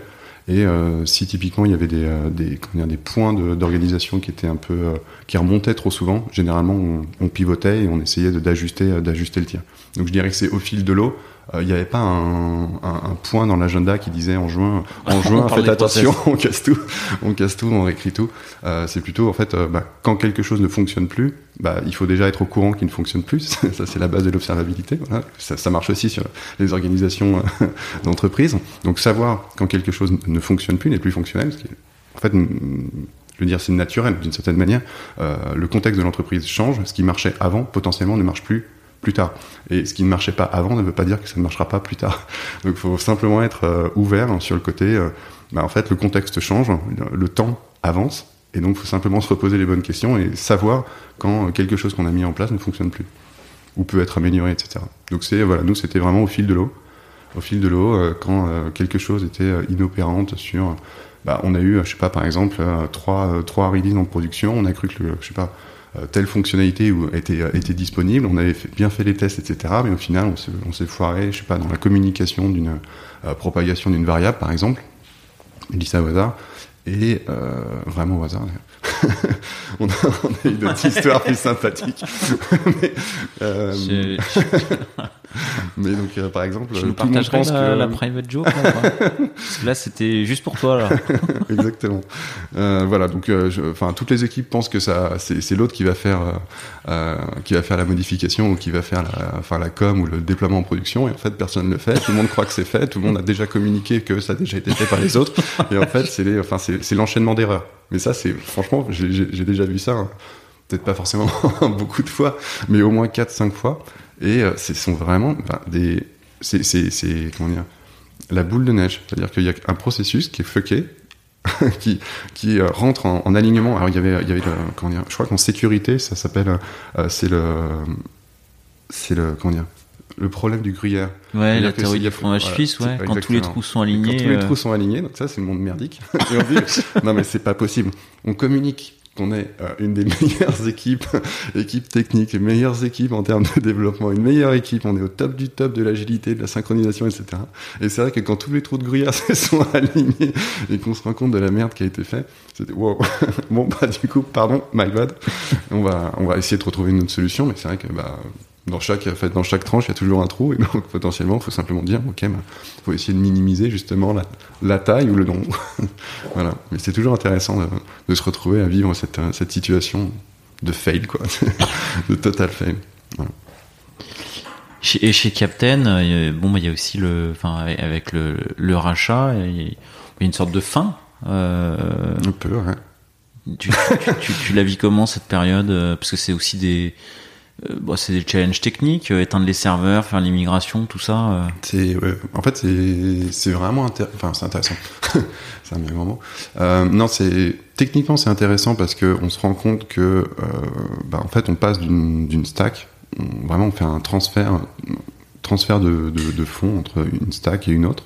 Et si typiquement il y avait des, des, dire, des points d'organisation qui étaient un peu qui remontaient trop souvent, généralement on, on pivotait et on essayait d'ajuster d'ajuster le tir. Donc je dirais que c'est au fil de l'eau. Euh, il n'y avait pas un, un, un point dans l'agenda qui disait en juin, en juin, faites attention, on casse tout, on casse tout, on réécrit tout. Euh, c'est plutôt en fait, euh, bah, quand quelque chose ne fonctionne plus, bah, il faut déjà être au courant qu'il ne fonctionne plus. ça, c'est la base de l'observabilité. Voilà. Ça, ça, marche aussi sur les organisations euh, d'entreprise. Donc savoir quand quelque chose ne fonctionne plus, n'est plus fonctionnel, ce qui est, en fait, je veux dire, c'est naturel d'une certaine manière. Euh, le contexte de l'entreprise change. Ce qui marchait avant, potentiellement, ne marche plus plus tard. Et ce qui ne marchait pas avant ne veut pas dire que ça ne marchera pas plus tard. Donc il faut simplement être euh, ouvert sur le côté, euh, bah, en fait le contexte change, le temps avance, et donc il faut simplement se reposer les bonnes questions et savoir quand quelque chose qu'on a mis en place ne fonctionne plus, ou peut être amélioré, etc. Donc c'est voilà, nous c'était vraiment au fil de l'eau. Au fil de l'eau, euh, quand quelque chose était inopérante sur bah, on a eu, je sais pas, par exemple, trois, trois releases en production, on a cru que, le, je sais pas, telle fonctionnalité était, euh, était disponible, on avait bien fait les tests, etc. Mais au final, on s'est foiré, je sais pas, dans la communication d'une euh, propagation d'une variable, par exemple. Je dis ça au hasard. Et vraiment au hasard, on, a, on, a, eu d'autres histoires plus sympathiques. mais, euh, mais, donc, euh, par exemple, je monde pense la, que... la private joke. Là, Parce que là, c'était juste pour toi. Là. Exactement. Euh, voilà, donc, enfin, toutes les équipes pensent que ça, c'est l'autre qui va faire, qui va faire la modification ou qui va faire la, enfin, la com ou le déploiement en production. Et en fait, personne ne le fait. Tout le monde croit que c'est fait. Tout le monde a déjà communiqué que ça a déjà été fait par les autres. Et en fait, c'est enfin, c'est l'enchaînement d'erreurs. Mais ça, c'est franchement, j'ai déjà vu ça. Hein. Peut-être pas forcément beaucoup de fois, mais au moins 4-5 fois. Et euh, ce sont vraiment des. C'est comment dire la boule de neige. C'est-à-dire qu'il y a un processus qui est fucké, qui, qui euh, rentre en, alignement. Alors il y avait, y avait comment dire, je crois qu'en sécurité, ça s'appelle, euh, c'est le, c'est le, comment dire, le problème du gruyère. Ouais, la théorie du fromage suisse, ouais. Quand tous les trous sont alignés. quand tous les trous sont alignés, donc ça c'est le monde merdique. Et on dit, non mais c'est pas possible. On communique qu'on est euh, une des meilleures équipes, équipes techniques, les meilleures équipes en termes de développement, une meilleure équipe, on est au top du top de l'agilité, de la synchronisation, etc. Et c'est vrai que quand tous les trous de gruyère se sont alignés et qu'on se rend compte de la merde qui a été faite, c'était wow. bon bah du coup, pardon, my bad. On va on va essayer de retrouver une autre solution, mais c'est vrai que bah dans chaque, fait, dans chaque tranche, il y a toujours un trou, et donc potentiellement, il faut simplement dire, ok, il bah, faut essayer de minimiser justement la, la taille ou le nombre. voilà. Mais c'est toujours intéressant de, de, se retrouver à vivre cette, cette situation de fail, quoi, de total fail. Voilà. Et chez Captain, euh, bon, bah, il y a aussi le, enfin, avec le, le rachat, il y a une sorte de fin. Euh, un peu, ouais. Tu, tu, tu, tu l'as vu comment cette période euh, Parce que c'est aussi des, bon, c'est des challenges techniques, euh, éteindre les serveurs, faire l'immigration, tout ça. Euh. C'est, en fait, c'est, vraiment enfin, c'est intéressant. c'est un bien grand mot. Euh, non, c'est techniquement c'est intéressant parce que on se rend compte que, bah, en fait, on passe d'une, stack, vraiment, on fait un transfert, transfert de fonds entre une stack et une autre.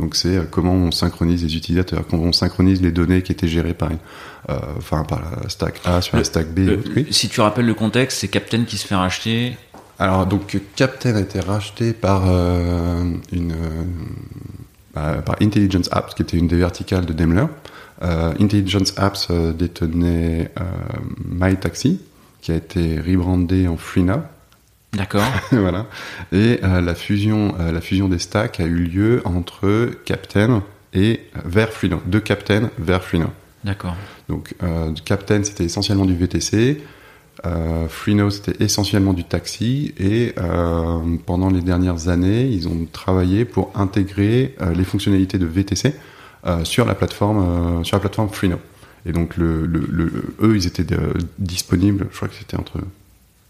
Donc c'est euh, comment on synchronise les utilisateurs, comment on synchronise les données qui étaient gérées par, euh, enfin, par la stack A sur la stack B. Si tu rappelles le contexte, c'est Captain qui se fait racheter. Alors donc Captain a été racheté par euh, une bah, par Intelligence Apps, qui était une des verticales de Daimler. Intelligence Apps détenait MyTaxi, qui a été rebrandé en FreeNow D'accord. voilà. Et euh, la fusion, euh, la fusion des stacks a eu lieu entre Captain et euh, vers Freeno. De Captain vers Freeno. D'accord. Donc Captain c'était essentiellement du VTC. Euh, Freeno c'était essentiellement du taxi et pendant les dernières années ils ont travaillé pour intégrer les fonctionnalités de VTC sur la plateforme sur la plateforme Freeno. Et donc le, le, le eux ils étaient disponibles, je crois que c'était entre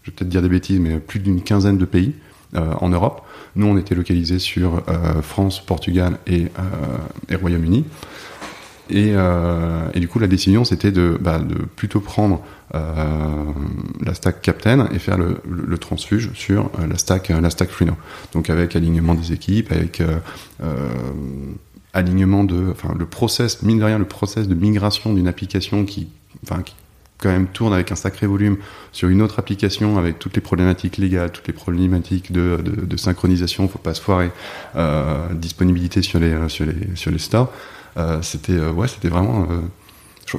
je vais peut-être dire des bêtises, mais plus d'une quinzaine de pays euh, en Europe. Nous, on était localisés sur euh, France, Portugal et, euh, Royaume-Uni. Et, du coup, la décision, c'était de, bah, plutôt prendre la stack Captain et faire le, transfuge sur la stack, la stack. Donc avec alignement des équipes, avec alignement de, enfin le process, mine de rien, le process de migration d'une application qui, enfin, qui quand même tourne avec un sacré volume sur une autre application avec toutes les problématiques légales, toutes les problématiques de, de, synchronisation, faut pas se foirer, euh, disponibilité sur les sur les sur les stores. Euh, c'était euh, ouais, c'était vraiment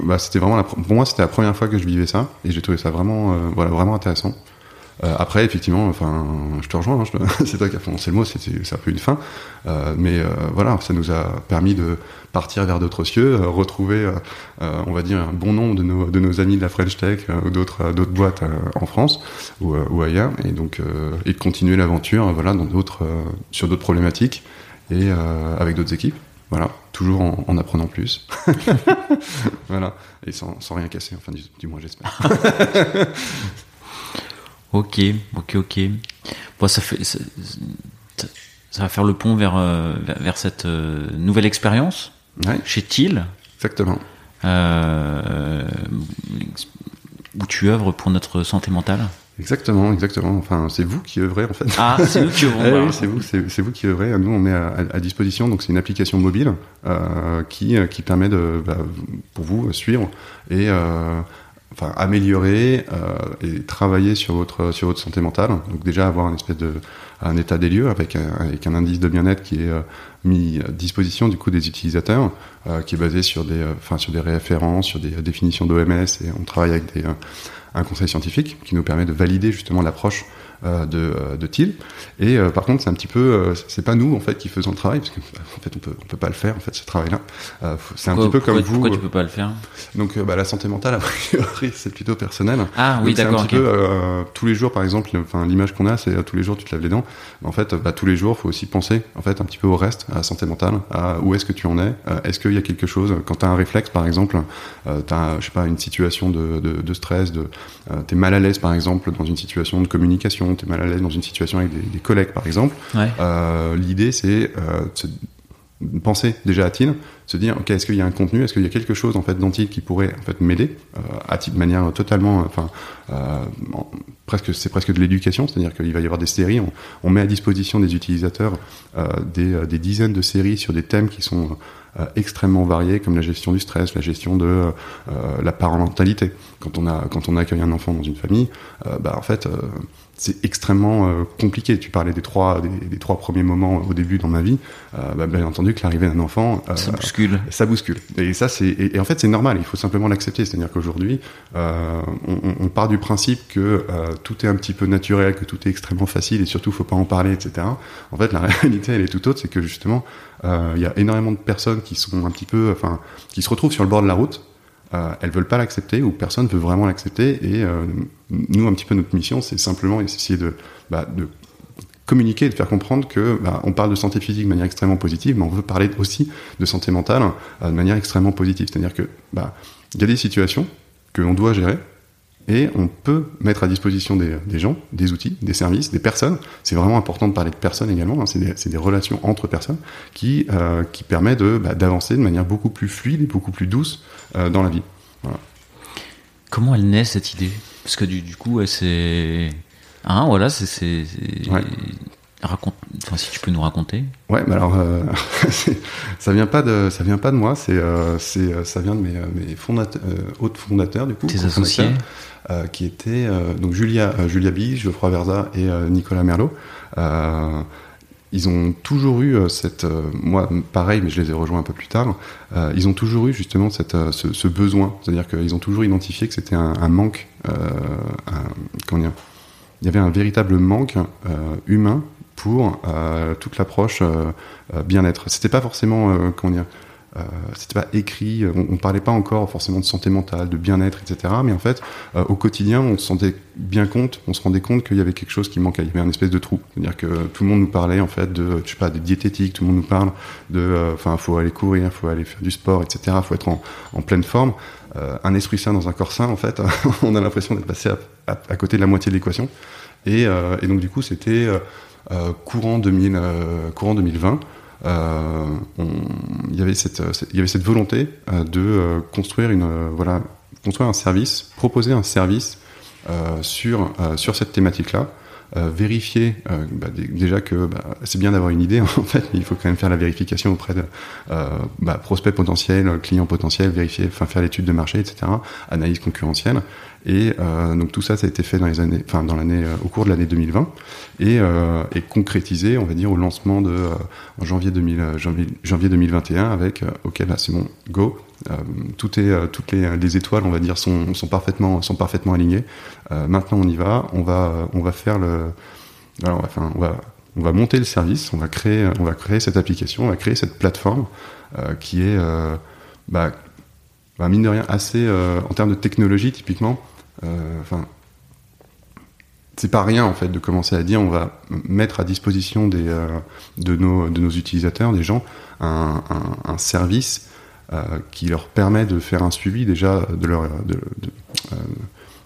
bah, c'était vraiment la, pour moi c'était la première fois que je vivais ça et j'ai trouvé ça vraiment voilà vraiment intéressant. Euh, après, effectivement, enfin, je te rejoins, hein, c'est toi qui as prononcé le mot, c'est un peu une fin, euh, mais euh, voilà, ça nous a permis de partir vers d'autres cieux, retrouver, on va dire, un bon nombre de nos, amis de la French Tech ou d'autres boîtes en France ou, ailleurs, et donc de continuer l'aventure, voilà, sur d'autres problématiques et avec d'autres équipes. Voilà, toujours en, en apprenant plus. voilà, et sans, rien casser, enfin, du moins j'espère. Ok, ok, ok. Bon, ça fait, ça, ça va faire le pont vers euh, vers cette euh, nouvelle expérience ouais. chez Thiel. Exactement. Euh, où tu œuvres pour notre santé mentale. Exactement, exactement. Enfin, c'est vous qui œuvrez en fait. Ah, c'est nous qui œuvrons. eh oui, c'est vous, c'est vous qui œuvrez. Nous, on met à, à disposition. Donc, c'est une application mobile euh, qui qui permet de, bah, pour vous suivre et euh, enfin améliorer et travailler sur votre sur votre santé mentale. Donc déjà avoir un espèce de un état des lieux avec un, avec un indice de bien-être qui est mis à disposition du coup des utilisateurs, qui est basé sur des enfin sur des références, sur des définitions d'OMS et on travaille avec des un conseil scientifique qui nous permet de valider justement l'approche euh, de, euh, de TIL. Et euh, par contre, c'est un petit peu, c'est pas nous en fait qui faisons le travail parce qu'en en fait on peut on peut pas le faire en fait ce travail-là. c'est un petit peu comme vous. Pourquoi tu peux pas le faire? Donc bah, la santé mentale a priori c'est plutôt personnel. Ah oui d'accord. Un petit peu tous les jours par exemple, enfin l'image qu'on a c'est tous les jours tu te laves les dents. En fait, bah, tous les jours faut aussi penser en fait un petit peu au reste, à la santé mentale, à où est-ce que tu en es, est-ce qu'il y a quelque chose quand tu as un réflexe par exemple, tu as je sais pas une situation de, de, de stress, de t'es mal à l'aise par exemple dans une situation de communication tu es mal à l'aise dans une situation avec des, collègues, par exemple, euh, l'idée, c'est euh, de penser déjà à TIL, se dire, ok, est-ce qu'il y a un contenu, est-ce qu'il y a quelque chose en fait dans TIL qui pourrait en fait m'aider euh, à de manière totalement, enfin, presque, c'est presque de l'éducation, c'est-à-dire qu'il va y avoir des séries, on, met à disposition des utilisateurs des, des, dizaines de séries sur des thèmes qui sont extrêmement variés, comme la gestion du stress, la gestion de la parentalité. Quand on a quand on accueille un enfant dans une famille, bah en fait c'est extrêmement euh, compliqué. Tu parlais des trois, des, trois premiers moments au début dans ma vie. Euh, bah, bien entendu que l'arrivée d'un enfant, euh, ça bouscule. Ça bouscule. Et ça, c'est et, en fait c'est normal. Il faut simplement l'accepter. C'est-à-dire qu'aujourd'hui, on, on, part du principe que tout est un petit peu naturel, que tout est extrêmement facile et surtout faut pas en parler, etc. En fait, la réalité elle est tout autre. C'est que justement, il y a énormément de personnes qui sont un petit peu, enfin, qui se retrouvent sur le bord de la route euh, elles veulent pas l'accepter ou personne veut vraiment l'accepter. Et euh, nous, un petit peu notre mission, c'est simplement essayer de, bah, communiquer de faire comprendre que bah, on parle de santé physique de manière extrêmement positive, mais on veut parler aussi de santé mentale euh, de manière extrêmement positive. C'est-à-dire que bah, il y a des situations que l'on doit gérer et on peut mettre à disposition des, des, gens, des outils, des services, des personnes. C'est vraiment important de parler de personnes également. Hein. C'est des, des, relations entre personnes qui euh, qui permet de bah, d'avancer de manière beaucoup plus fluide et beaucoup plus douce euh, dans la vie. Voilà. Comment elle naît cette idée? Parce que du, du coup, c'est hein, voilà, c'est ouais. Raconte, enfin, si tu peux nous raconter. Ouais, mais alors euh, ça vient pas de ça vient pas de moi, c'est euh, c'est euh, ça vient de mes, mes fondateurs, autres fondateurs du coup. Tes associés. Qui étaient donc Julia Julia Bige, Geoffroy Verza et Nicolas Merlot. ils ont toujours eu cette moi pareil, mais je les ai rejoints un peu plus tard. ils ont toujours eu justement cette ce, besoin, c'est-à-dire qu'ils ont toujours identifié que c'était un, manque, un, dire il y avait un véritable manque humain pour euh, toute l'approche euh, euh, bien-être. C'était pas forcément, comment dire, c'était pas écrit, on, on, parlait pas encore forcément de santé mentale, de bien-être, etc. Mais en fait, au quotidien, on se rendait bien compte, on se rendait compte qu'il y avait quelque chose qui manquait, il y avait un espèce de trou. C'est-à-dire que tout le monde nous parlait en fait de, je sais pas, de diététique, tout le monde nous parle de, enfin, faut aller courir, faut aller faire du sport, etc. Faut être en, pleine forme. un esprit sain dans un corps sain, en fait, on a l'impression d'être passé à, côté de la moitié de l'équation. Et, donc du coup, c'était euh, courant, 2000, euh, courant 2020, euh, il, y avait cette, il y avait cette volonté de construire, un service, proposer un service sur, cette thématique-là. Euh, vérifier euh, bah, déjà que bah, c'est bien d'avoir une idée mais il faut quand même faire la vérification auprès de euh, bah, prospects potentiels, clients potentiels, vérifier, faire l'étude de marché, etc. Analyse concurrentielle. Et donc tout ça, ça a été fait dans les années, enfin dans l'année, au cours de l'année 2020, et, et, concrétisé, on va dire, au lancement de en janvier, 2000, janvier, janvier 2021 avec OK, là c'est bon, go, euh, tout est, euh, toutes les, les, étoiles, on va dire, sont, sont parfaitement, sont parfaitement alignées. Euh, maintenant, on y va. On va, on va faire le. Alors, enfin, on va, on va monter le service. On va créer, on va créer cette application. On va créer cette plateforme qui est, bah, bah, mine de rien, assez en termes de technologie, typiquement. Enfin, c'est pas rien en fait de commencer à dire on va mettre à disposition des, de, nos, utilisateurs, des gens, un, service euh, qui leur permet de faire un suivi déjà de leur, euh,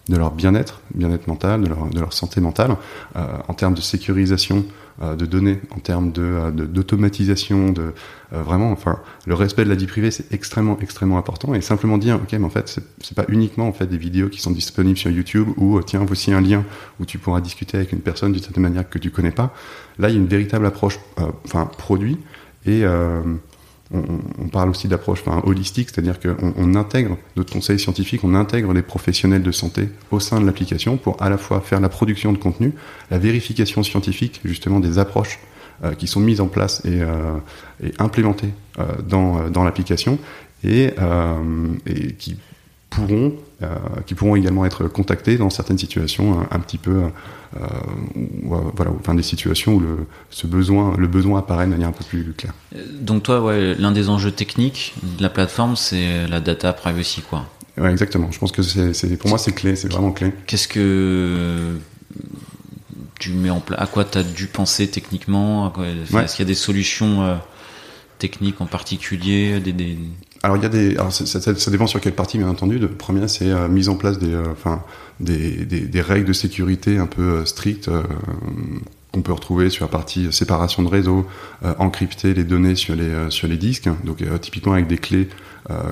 de leur bien-être, bien-être mental, de leur, de leur, santé mentale, euh, en termes de sécurisation de données, en termes de, d'automatisation, de, vraiment, enfin, le respect de la vie privée, c'est extrêmement, extrêmement important. Et simplement dire, ok, mais en fait, c'est, pas uniquement en fait des vidéos qui sont disponibles sur YouTube ou tiens, voici un lien où tu pourras discuter avec une personne d'une certaine manière que tu connais pas. Là, il y a une véritable approche, enfin, produit et on, parle aussi d'approche enfin, holistique, c'est-à-dire qu'on on intègre notre conseil scientifique, on intègre les professionnels de santé au sein de l'application pour à la fois faire la production de contenu, la vérification scientifique justement des approches euh, qui sont mises en place et, euh, implémentées euh, dans, dans l'application et qui pourront, euh, qui pourront également être contactés dans certaines situations un, petit peu, euh, voilà, enfin des situations où le, ce besoin, le besoin apparaît de manière un peu plus claire. Donc toi, ouais, l'un des enjeux techniques de la plateforme, c'est la data privacy, quoi. Ouais, exactement. Je pense que c'est, pour moi, c'est clé, c'est vraiment clé. Qu'est-ce que tu mets en place À quoi tu as dû penser techniquement? Est-ce qu'il y a des solutions euh, techniques en particulier des, des... Alors il y a des, alors ça, ça, dépend sur quelle partie bien entendu. Le premier c'est euh, mise en place des, euh, enfin des, des, des, règles de sécurité un peu euh, strictes qu'on peut retrouver sur la partie séparation de réseau, encrypter les données sur les sur les disques. Donc typiquement avec des clés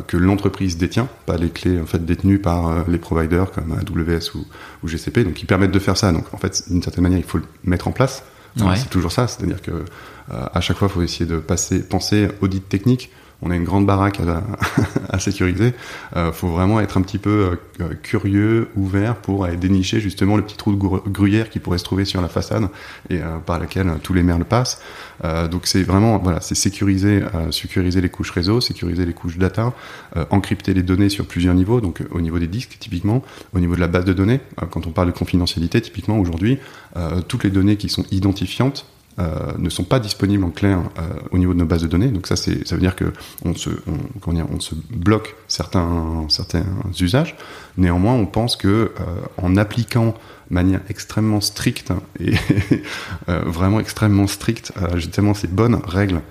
que l'entreprise détient, pas les clés en fait détenues par les providers comme AWS ou, ou, GCP, donc qui permettent de faire ça. Donc en fait d'une certaine manière il faut le mettre en place. Ouais. C'est toujours ça, c'est-à-dire que à chaque fois il faut essayer de passer, penser audit technique on a une grande baraque à, sécuriser. Euh, faut vraiment être un petit peu euh, curieux, ouvert pour aller dénicher justement le petit trou de gruyère qui pourrait se trouver sur la façade et euh, par laquelle tous les merles passent. Euh, donc c'est vraiment voilà, c'est sécuriser, sécuriser les couches réseau, sécuriser les couches data, encrypter les données sur plusieurs niveaux. Donc au niveau des disques typiquement, au niveau de la base de données. quand on parle de confidentialité, typiquement aujourd'hui, toutes les données qui sont identifiantes euh, ne sont pas disponibles en clair euh, au niveau de nos bases de données. Donc ça, c'est, ça veut dire que on se, on, dire, on se bloque certains, certains usages. Néanmoins, on pense que euh, en appliquant de manière extrêmement stricte et vraiment extrêmement stricte justement ces bonnes règles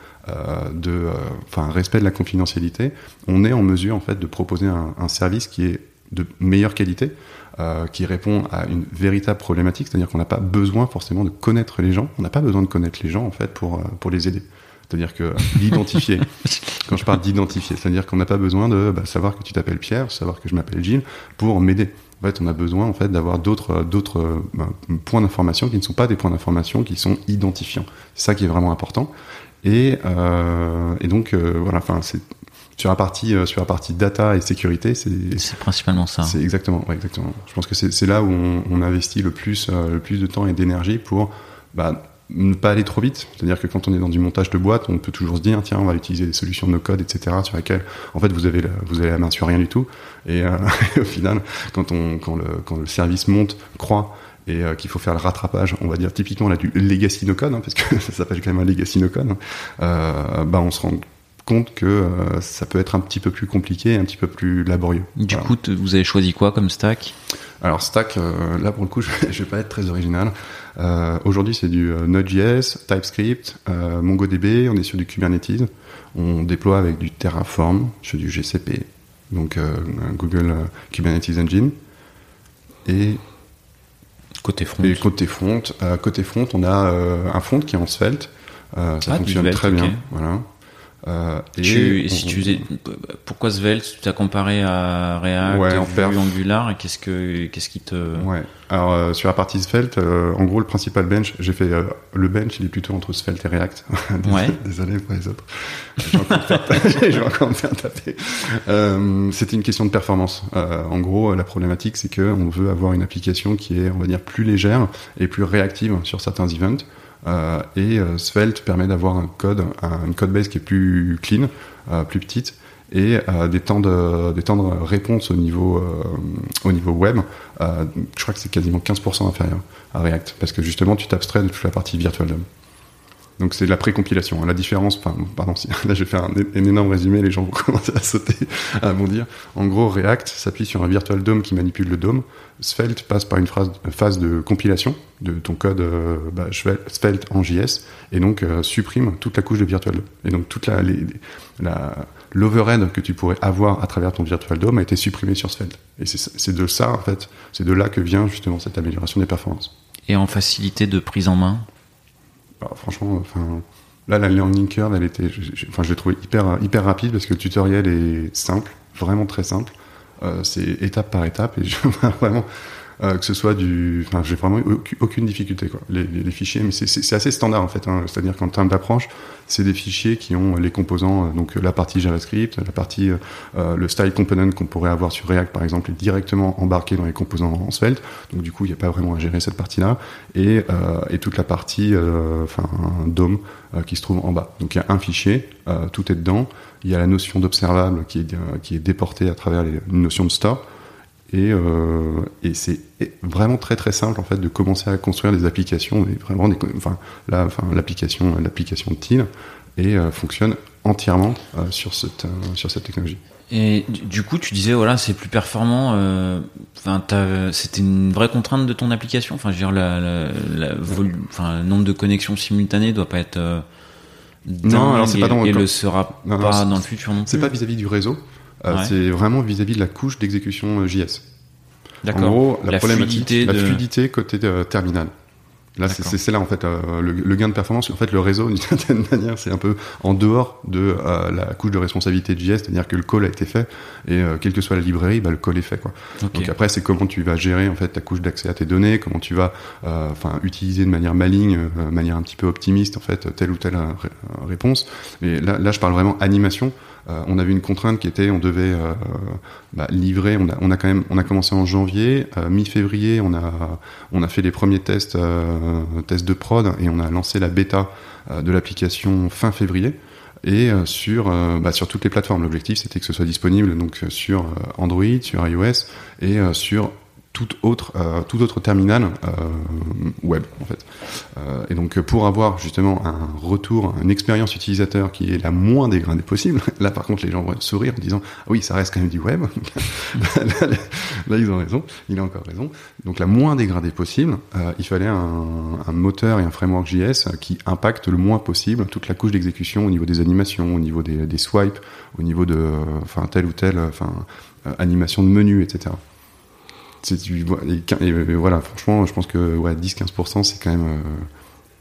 de, enfin respect de la confidentialité, on est en mesure en fait de proposer un service qui est de meilleure qualité, euh, qui répond à une véritable problématique, c'est-à-dire qu'on n'a pas besoin forcément de connaître les gens, on n'a pas besoin de connaître les gens en fait pour, euh, pour les aider. C'est-à-dire que d'identifier, quand je parle d'identifier, c'est-à-dire qu'on n'a pas besoin de bah, savoir que tu t'appelles Pierre, savoir que je m'appelle Gilles, pour m'aider. En fait, on a besoin en fait d'avoir d'autres d'autres bah, points d'information qui ne sont pas des points d'information qui sont identifiants. C'est ça qui est vraiment important. Et, euh, et donc euh, voilà, enfin c'est sur la partie euh, sur la partie data et sécurité c'est c'est principalement ça. c'est exactement ouais, exactement. Je pense que c'est là où on, on, investit le plus euh, le plus de temps et d'énergie pour bah, ne pas aller trop vite. C'est-à-dire que quand on est dans du montage de boîte on peut toujours se dire tiens on va utiliser des solutions no code etc sur lesquelles en fait vous avez la, vous avez la main sur rien du tout. Et, euh, au final quand on quand le quand le service monte croît et euh, qu'il faut faire le rattrapage, on va dire typiquement là du legacy no code, hein, parce que ça s'appelle quand même un legacy no code, hein, euh, bah on se rend compte que euh, ça peut être un petit peu plus compliqué, un petit peu plus laborieux. Du coup, vous avez choisi quoi comme stack? Alors stack, euh, là pour le coup, je vais, vais pas être très original. Euh, Aujourd'hui, c'est du Node.js, TypeScript, MongoDB. On est sur du Kubernetes. On déploie avec du Terraform, sur du GCP, donc Google Kubernetes Engine. Et côté front. Et côté front, côté front, on a un front qui est en Svelte. ça ah, fonctionne très bien. Voilà. Euh, et si tu faisais, pourquoi Svelte Tu t'as comparé à React, ouais, en Angular, et qu'est-ce que qu'est-ce qui te Ouais. Alors euh, sur la partie Svelte, euh, en gros le principal bench, j'ai fait le bench, il est plutôt entre Svelte et React. Désolé pour les autres. Je vais encore me faire taper. C'était une question de performance. en gros, la problématique, c'est que on veut avoir une application qui est, on va dire, plus légère et plus réactive sur certains events. Euh, et euh, Svelte permet d'avoir un code, un, une code base qui est plus clean, euh, plus petite et des temps de des temps de réponse au niveau au niveau web je crois que c'est quasiment 15% inférieur à React parce que justement tu t'abstrais de toute la partie virtual donc c'est la précompilation. La différence, pardon, là je vais faire un, énorme résumé, les gens vont commencer à sauter, à bondir. En gros, React s'appuie sur un virtual DOM qui manipule le DOM. Svelte passe par une phase, de compilation de ton code euh, bah, Svelte en JS et donc euh, supprime toute la couche de virtual DOM. Et donc toute la, la l'overhead que tu pourrais avoir à travers ton virtual DOM a été supprimé sur Svelte. Et c'est de ça, en fait, c'est de là que vient justement cette amélioration des performances. Et en facilité de prise en main? Franchement, enfin, là, la learning curve, elle était, enfin, je l'ai trouvé hyper, hyper rapide parce que le tutoriel est simple, vraiment très simple. Euh, c'est étape par étape et je vois vraiment que ce soit du, enfin, j'ai vraiment aucune difficulté quoi. Les, fichiers, mais c'est assez standard en fait. Hein. C'est-à-dire qu'en termes d'approche, c'est des fichiers qui ont les composants, donc la partie JavaScript, la partie, le style component qu'on pourrait avoir sur React par exemple, est directement embarqué dans les composants en Svelte. Donc du coup, il n'y a pas vraiment à gérer cette partie-là et, et toute la partie, enfin, DOM qui se trouve en bas. Donc il y a un fichier, tout est dedans. Il y a la notion d'observable qui est, qui est déportée à travers les, une notion de store. Et, euh, et c'est vraiment très très simple en fait de commencer à construire des applications, vraiment des, enfin, là, enfin l'application l'application de TIL et euh, fonctionne entièrement euh, sur cette sur cette technologie. Et du coup, tu disais voilà, c'est plus performant. Enfin, c'était une vraie contrainte de ton application? Enfin, je veux dire, la, la, la enfin, le nombre de connexions simultanées doit pas être non, alors c'est pas dans et, le sera pas dans le futur non. C'est pas vis-à-vis du réseau, euh, c'est vraiment vis-à-vis de la couche d'exécution euh, JS. En gros, la, fluidité, la fluidité côté euh, terminal. Là, c'est là en fait euh, le, gain de performance. En fait, le réseau, d'une certaine manière, c'est un peu en dehors de euh, la couche de responsabilité de JS, c'est-à-dire que le call a été fait et euh, quelle que soit la librairie, bah, le call est fait. Quoi. Donc après, c'est comment tu vas gérer en fait ta couche d'accès à tes données, comment tu vas, enfin, utiliser de manière maligne, de manière un petit peu optimiste en fait telle ou telle réponse. Mais là, là, je parle vraiment animation. Euh, on avait une contrainte qui était, on devait euh, bah, livrer. On a, quand même, commencé en janvier, euh, mi-février, on a, on a fait les premiers tests, tests de prod et on a lancé la bêta de l'application fin février et sur bah, sur toutes les plateformes. L'objectif c'était que ce soit disponible donc sur Android, sur iOS et sur tout autre, euh, tout autre terminal euh, web en fait. Euh, et donc pour avoir justement un retour, une expérience utilisateur qui est la moins dégradée possible, là par contre les gens vont sourire en disant ah oui ça reste quand même du web. là, ils ont raison, il a encore raison. Donc la moins dégradée possible, euh, il fallait un, un, moteur et un framework JS qui impacte le moins possible toute la couche d'exécution au niveau des animations, au niveau des, des swipes, au niveau de enfin telle ou telle enfin animation de menu, etc et, voilà, franchement, je pense que ouais, 10-15%, c'est quand même. Euh,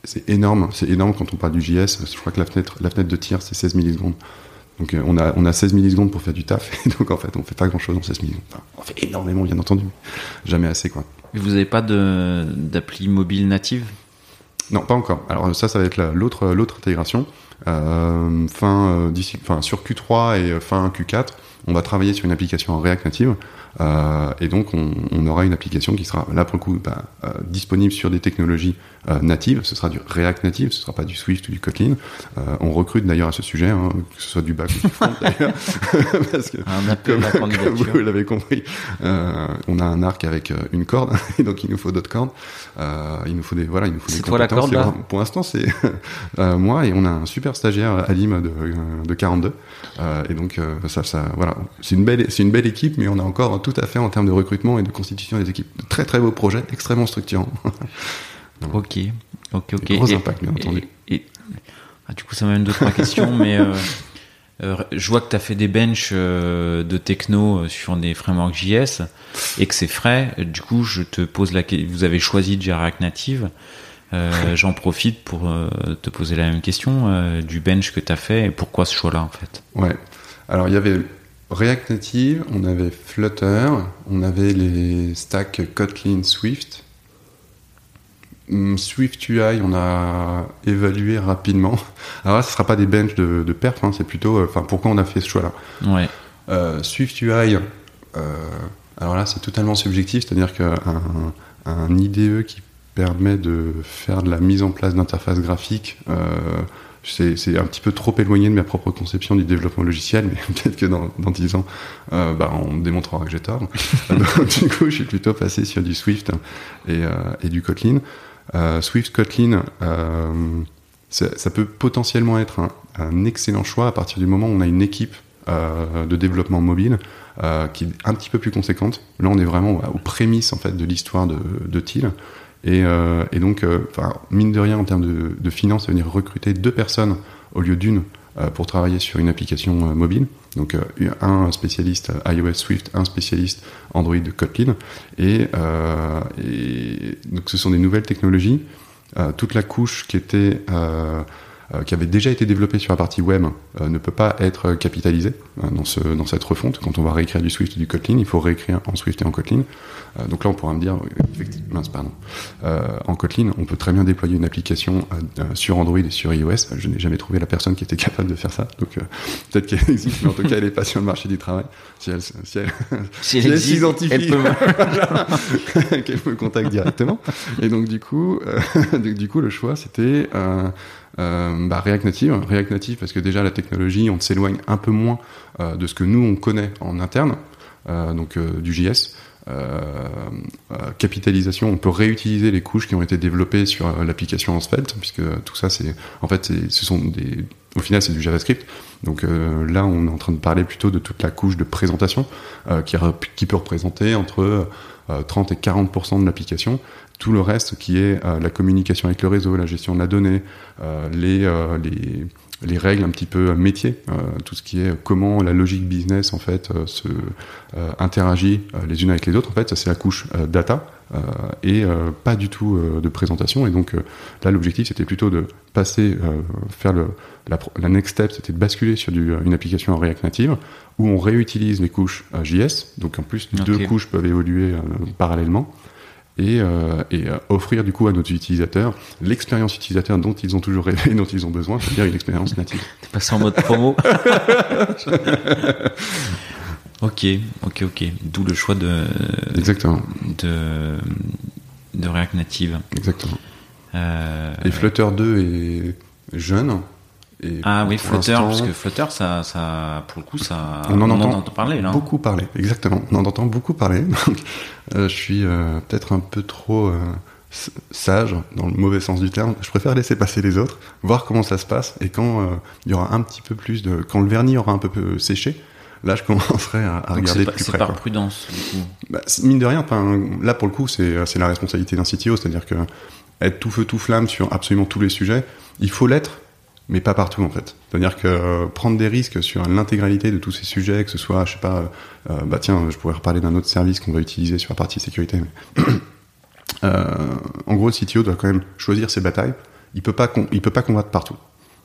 c'est énorme. C'est énorme quand on parle du JS. Je crois que la fenêtre, la fenêtre de tir, c'est 16 millisecondes. Donc euh, on, a, on a 16 millisecondes pour faire du taf. Et donc en fait, on fait pas grand chose en 16 millisecondes. on fait énormément, bien entendu. Jamais assez, quoi. Vous n'avez pas d'appli mobile native? Non, pas encore. Alors ça, ça va être l'autre l'autre intégration. Euh, fin, fin, sur Q3 et fin Q4, on va travailler sur une application en React Native euh, et donc, on, on, aura une application qui sera là pour le coup bah, euh, disponible sur des technologies euh, natives. Ce sera du React native, ce sera pas du Swift ou du Kotlin. On recrute d'ailleurs à ce sujet, hein, que ce soit du back ou du front d'ailleurs, parce que comme, comme, vous l'avez compris, on a un arc avec une corde, et donc il nous faut d'autres cordes. il nous faut des voilà, il nous faut des toi la corde là Pour l'instant, c'est moi et on a un super stagiaire Alim de, de 42. et donc ça, ça voilà, c'est une belle c'est une belle équipe, mais on a encore tout à fait en termes de recrutement et de constitution des équipes. Très très beau projet, extrêmement structurant. ok, ok, ok. Gros impact, bien entendu. Et, ah, du coup, ça m'amène deux trois questions, mais euh, euh, je vois que tu as fait des benches euh, de techno sur des frameworks JS et que c'est frais. Du coup, je te pose la question. Vous avez choisi de React Native. J'en profite pour te poser la même question du bench que tu as fait et pourquoi ce choix-là en fait? Ouais. Alors il y avait React Native, on avait Flutter, on avait les stacks Kotlin Swift. Hmm, Swift UI, on a évalué rapidement. Alors là, ce ne sera pas des benches de, perf, hein, c'est plutôt euh, enfin, pourquoi on a fait ce choix-là. Ouais. Euh, Swift UI, euh, alors là, c'est totalement subjectif, c'est-à-dire qu'un un IDE qui permet de faire de la mise en place d'interfaces graphiques c'est un petit peu trop éloigné de ma propre conception du développement logiciel, mais peut-être que dans, dans 10 ans, euh, bah, on démontrera que j'ai tort. Donc, du coup, je suis plutôt passé sur du Swift et, euh, et du Kotlin. Euh, Swift, Kotlin, ça peut potentiellement être un, un, excellent choix à partir du moment où on a une équipe de développement mobile qui est un petit peu plus conséquente. Là, on est vraiment aux prémices en fait de l'histoire de, de TIL. Et, euh, et donc, euh, mine de rien, en termes de, de finances, ça veut dire recruter deux personnes au lieu d'une euh, pour travailler sur une application mobile. Donc, un spécialiste iOS Swift, un spécialiste Android Kotlin. Et, et donc, ce sont des nouvelles technologies. toute la couche qui était qui avait déjà été développé sur la partie web ne peut pas être capitalisé dans, ce, dans cette refonte. Quand on va réécrire du Swift et du Kotlin, il faut réécrire en Swift et en Kotlin. donc là, on pourra me dire, effectivement, pardon, en Kotlin, on peut très bien déployer une application sur Android et sur iOS. Je n'ai jamais trouvé la personne qui était capable de faire ça. Donc peut-être qu'elle existe, mais en tout cas, elle n'est pas sur le marché du travail. Si elle, si elle, si elle, s'identifie, elle peut... qu'elle me contacte directement. Et donc du coup, euh, du coup, le choix c'était euh, euh, bah, React Native, React Native parce que déjà la technologie, on s'éloigne un peu moins euh, de ce que nous on connaît en interne, euh, donc du JS. capitalisation, on peut réutiliser les couches qui ont été développées sur l'application Svelte, puisque tout ça, c'est en fait, ce sont des, au final, c'est du JavaScript. Donc là, on est en train de parler plutôt de toute la couche de présentation qui, qui, peut représenter entre 30 et 40% de l'application tout le reste qui est euh, la communication avec le réseau, la gestion de la donnée, euh, les, euh, les, les, règles un petit peu métier, tout ce qui est comment la logique business en fait interagit les unes avec les autres. En fait, ça c'est la couche data et pas du tout de présentation. Et donc là, l'objectif c'était plutôt de passer, faire le, la, la, next step, c'était de basculer sur du, une application en React Native où on réutilise les couches JS. Donc en plus, deux couches peuvent évoluer parallèlement et, euh, et euh, offrir du coup à nos utilisateurs l'expérience utilisateur dont ils ont toujours rêvé et dont ils ont besoin, c'est-à-dire une expérience native. T'es passé en mode promo. ok, ok, ok. D'où le choix de exactement de de React Native. Exactement. Euh, et Flutter 2 est jeune ah oui, Flutter, parce que Flutter, ça, ça, pour le coup, ça, on en, entend, parler là. Beaucoup parler, exactement. On en entend beaucoup parler. Donc, euh, je suis euh, peut-être un peu trop euh, sage dans le mauvais sens du terme. Je préfère laisser passer les autres, voir comment ça se passe, et quand il y aura un petit peu plus de, quand le vernis aura un peu séché, là je commencerai à, regarder plus près. C'est par prudence, du coup. Bah, mine de rien, là pour le coup, c'est la responsabilité d'un CTO, c'est-à-dire que être tout feu tout flamme sur absolument tous les sujets, il faut l'être mais pas partout en fait. C'est-à-dire que euh, prendre des risques sur l'intégralité de tous ces sujets, que ce soit, je sais pas, euh, bah tiens, je pourrais reparler d'un autre service qu'on va utiliser sur la partie sécurité. Mais euh, en gros, le CTO doit quand même choisir ses batailles. Il peut pas, il peut pas combattre partout.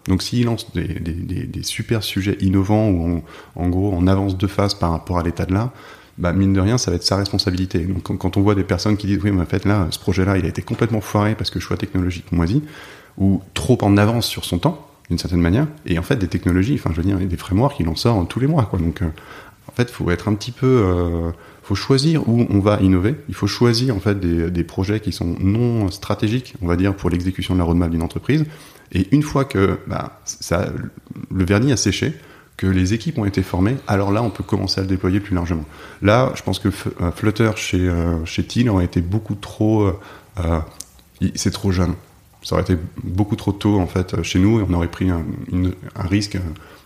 Donc s'il lance des, des, super sujets innovants ou en gros en avance de phase par rapport à l'état de l'art, bah mine de rien, ça va être sa responsabilité. Donc quand, on voit des personnes qui disent oui, mais en fait là, ce projet-là, il a été complètement foiré parce que choix technologique moisi ou trop en avance sur son temps, d'une certaine manière. Et en fait, des technologies, enfin, je veux dire, des frameworks, il en sort tous les mois. Donc, euh, en fait, faut être un petit peu, euh, faut choisir où on va innover. Il faut choisir en fait des, des projets qui sont non stratégiques, on va dire, pour l'exécution de la roadmap d'une entreprise. Et une fois que bah, le vernis a séché, que les équipes ont été formées, alors là, on peut commencer à le déployer plus largement. Là, je pense que euh, Flutter chez chez Thiel aurait été beaucoup trop, c'est trop jeune ça aurait été beaucoup trop tôt en fait chez nous et on aurait pris un, risque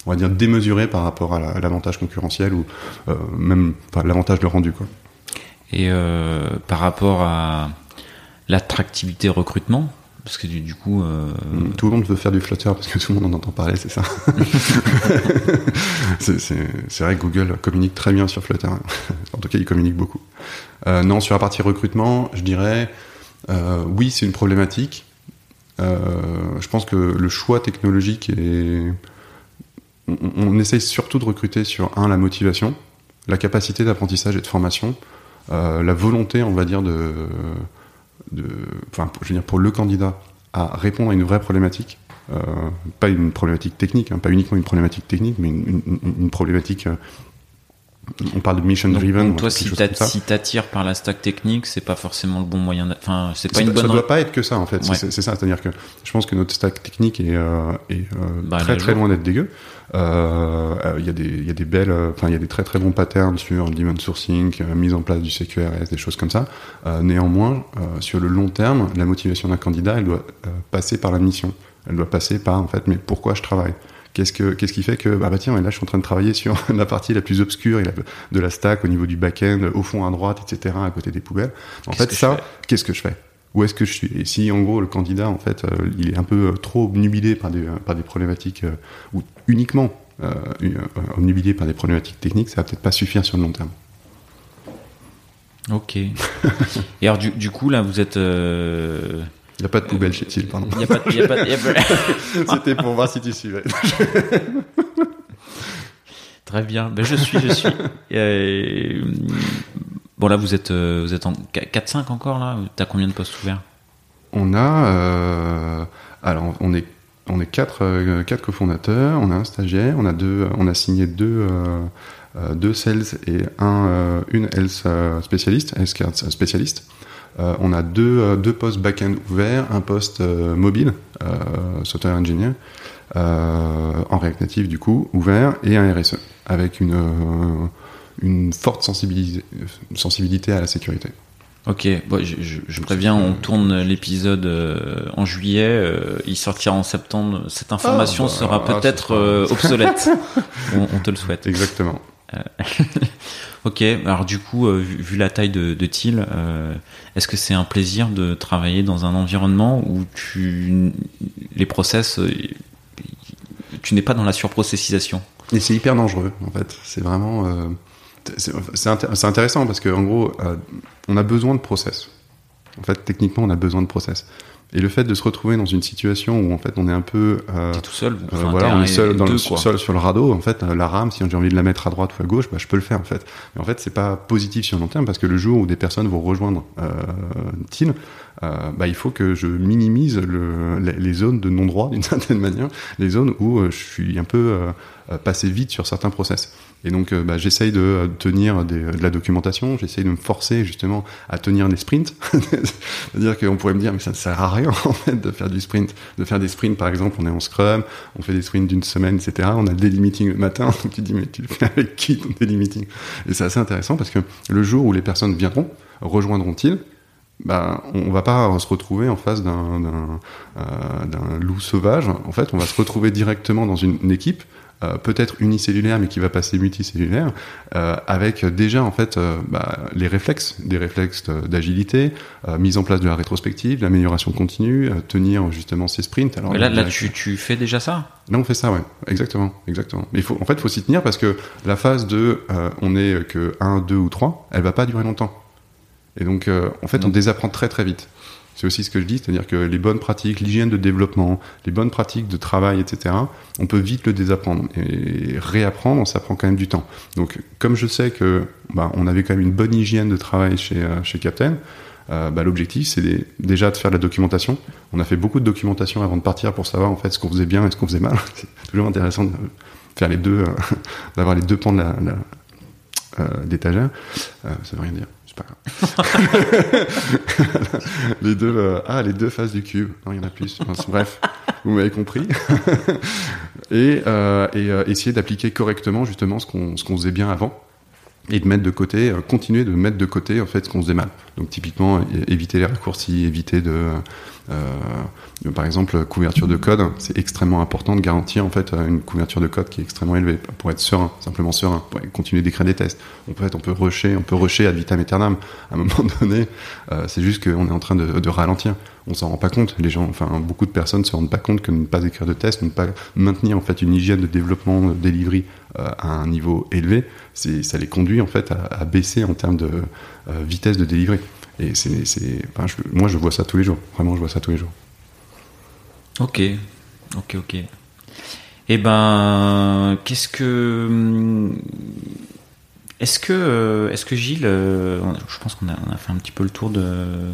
on va dire démesuré par rapport à l'avantage concurrentiel ou euh, même l'avantage de rendu quoi. Et euh, par rapport à l'attractivité recrutement, parce que du, coup, euh, mm, tout le monde veut faire du Flutter parce que tout le monde en entend parler, c'est ça. c'est vrai que Google communique très bien sur Flutter. en tout cas, il communique beaucoup. non, sur la partie recrutement, je dirais oui, c'est une problématique. Euh, je pense que le choix technologique est. On, essaye surtout de recruter sur un la motivation, la capacité d'apprentissage et de formation, euh, la volonté, on va dire, de, de, enfin, je veux dire, pour le candidat à répondre à une vraie problématique, euh, pas une problématique technique, hein, pas uniquement une problématique technique, mais une, une, une problématique on parle de mission driven. Donc, toi, si t'attires par la stack technique, c'est pas forcément le bon moyen. Enfin, c'est pas une bonne. Ça doit pas être que ça en fait. C'est ça, c'est-à-dire que je pense que notre stack technique est, euh, est euh, bah, très très loin d'être dégueu. Euh, il y a des il y a des belles, enfin il y a des très très bons patterns sur demand sourcing, mise en place du CQRS, des choses comme ça. néanmoins, sur le long terme, la motivation d'un candidat, elle doit passer par la mission. Elle doit passer par en fait, mais pourquoi je travaille? Qu'est-ce que qu'est-ce qui fait que bah, bah tiens là je suis en train de travailler sur la partie la plus obscure et de la stack au niveau du back-end au fond à droite etc à côté des poubelles. En fait ça qu'est-ce que je fais? Où est-ce que je suis Et si en gros le candidat en fait euh, il est un peu euh, trop obnubilé par des par des problématiques euh, ou uniquement euh, obnubilé par des problématiques techniques, ça va peut-être pas suffire sur le long terme. Ok. et alors du, du coup là vous êtes Il n'y a pas de poubelle chez Thiel, pardon. Il n'y a pas de... y a pas C'était pour voir si tu suivais. Très bien. Ben, je suis, je suis. Euh, bon, là, vous êtes, euh, vous êtes en 4-5 encore, là T'as combien de postes ouverts? On a... Euh, alors, on est, on est quatre, quatre cofondateurs, on a un stagiaire, on a, deux, on a signé deux... deux sales et un, une health spécialiste, health spécialiste. Euh, on a deux, euh, deux postes back-end ouverts, un poste euh, mobile, software engineer, en React Native du coup, ouvert, et un RSE, avec une, une forte sensibilité, sensibilité à la sécurité. Ok, je, préviens, on tourne l'épisode en juillet, il sortira en septembre. Cette information ah, bah, sera ah, peut-être obsolète. on, te le souhaite. Exactement. ok, alors du coup, vu, la taille de, de Thiel, est-ce que c'est un plaisir de travailler dans un environnement où tu les process, euh, tu n'es pas dans la surprocessisation? Et c'est hyper dangereux en fait. C'est vraiment euh, c'est intéressant parce qu'en gros, euh, on a besoin de process. En fait, techniquement, on a besoin de process. Et le fait de se retrouver dans une situation où en fait on est un peu euh, tout seul, euh, voilà, on est seul dans le seul sur le radeau. En fait, euh, la rame, si j'ai envie de la mettre à droite ou à gauche, bah, je peux le faire en fait. Mais en fait, c'est pas positif sur le long terme parce que le jour où des personnes vont rejoindre euh, TIN, euh, bah, il faut que je minimise le, les, zones de non-droit d'une certaine manière, les zones où je suis un peu passé vite sur certains process. Et donc, euh, bah, j'essaye de euh, tenir des, de la documentation, j'essaye de me forcer justement à tenir des sprints. C'est-à-dire qu'on pourrait me dire, mais ça ne sert à rien en fait de faire du sprint, de faire des sprints. Par exemple, on est en Scrum, on fait des sprints d'une semaine, etc. On a le daily meeting le matin, donc tu dis, mais tu le fais avec qui ton daily meeting Et c'est assez intéressant parce que le jour où les personnes viendront, rejoindront-ils bah, on va pas se retrouver en face d'un euh, loup sauvage. En fait, on va se retrouver directement dans une, une équipe euh, peut-être unicellulaire mais qui va passer multicellulaire, euh, avec déjà en fait bah, les réflexes, des réflexes d'agilité, mise en place de la rétrospective, l'amélioration continue, tenir justement ses sprints. Alors, mais là, là tu, tu, fais déjà ça? Là, on fait ça, ouais, exactement, exactement. Mais faut, en fait, il faut s'y tenir parce que la phase de on est que 1, 2 ou 3, elle va pas durer longtemps. Et donc, en fait, on désapprend très très vite. C'est aussi ce que je dis, c'est-à-dire que les bonnes pratiques, l'hygiène de développement, les bonnes pratiques de travail, etc., on peut vite le désapprendre. Et réapprendre, ça prend quand même du temps. Donc, comme je sais que bah, on avait quand même une bonne hygiène de travail chez, euh, chez Captain, euh, bah, l'objectif, c'est déjà de faire de la documentation. On a fait beaucoup de documentation avant de partir pour savoir en fait ce qu'on faisait bien et ce qu'on faisait mal. c'est toujours intéressant de faire les deux, euh, d'avoir les deux pans de la, d'étagère. ça veut rien dire pas les deux, euh, ah, les deux faces du cube. Non, il y en a plus. bref, vous m'avez compris. et, euh, et euh, essayer d'appliquer correctement justement ce qu'on qu'on faisait bien avant et de mettre de côté, continuer de mettre de côté en fait ce qu'on faisait mal. Donc typiquement éviter les raccourcis, éviter de euh, par exemple, couverture de code, c'est extrêmement important de garantir en fait une couverture de code qui est extrêmement élevée pour être serein, simplement serein, pour continuer d'écrire des tests. On peut, on peut rusher, on peut rusher ad vitam aeternam. À un moment donné, euh, c'est juste qu'on est en train de, ralentir. On s'en rend pas compte. Les gens, enfin, beaucoup de personnes se rendent pas compte que ne pas écrire de tests, ne pas maintenir en fait une hygiène de développement, de delivery euh, à un niveau élevé, ça les conduit en fait à, baisser en termes de vitesse de delivery. Et c'est, c'est enfin, je, moi, je vois ça tous les jours. Vraiment, je vois ça tous les jours. Ok, ok, ok. Eh ben, qu'est-ce que. Est-ce que, est-ce que Gilles, euh, je pense qu'on a, on a, fait un petit peu le tour de,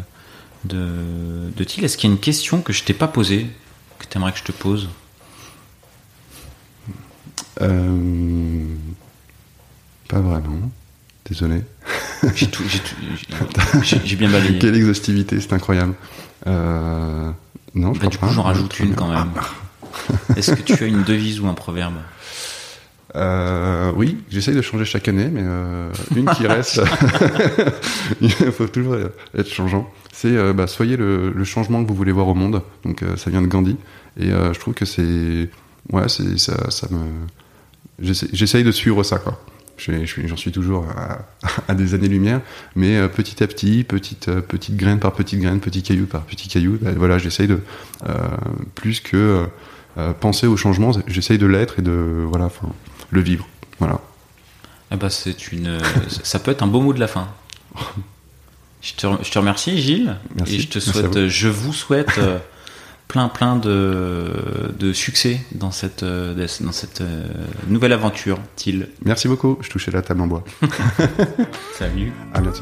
de, de Thiel. Est-ce qu'il y a une question que je t'ai pas posée, que tu aimerais que je te pose? Euh, Pas vraiment. Désolé. J'ai bien balayé. Quelle exhaustivité, c'est incroyable. Euh, non, je bah, Du coup, j'en rajoute une quand même. Est-ce que tu as une devise ou un proverbe? Euh, oui, j'essaye de changer chaque année, mais euh, une qui reste, il faut toujours être changeant. C'est euh, bah, soyez le, le, changement que vous voulez voir au monde. Donc ça vient de Gandhi, et je trouve que c'est, ouais, c'est ça, ça me, j'essaye de suivre ça, quoi. J'en suis toujours à, à des années-lumière, mais euh, petit à petit, petite, euh, petite graine par petite graine, petit caillou par petit caillou, ben, voilà, j'essaye de, euh, plus que penser au changement, j'essaye de l'être et de, voilà, le vivre, voilà. Ah bah c'est une, ça peut être un beau mot de la fin. Je te, je te remercie, Gilles. Merci. Et je te souhaite, vous. je vous souhaite plein, plein de, de succès dans cette, euh, dans cette euh, nouvelle aventure, Thiel. Merci beaucoup. Je touchais la table en bois. Salut. À bientôt.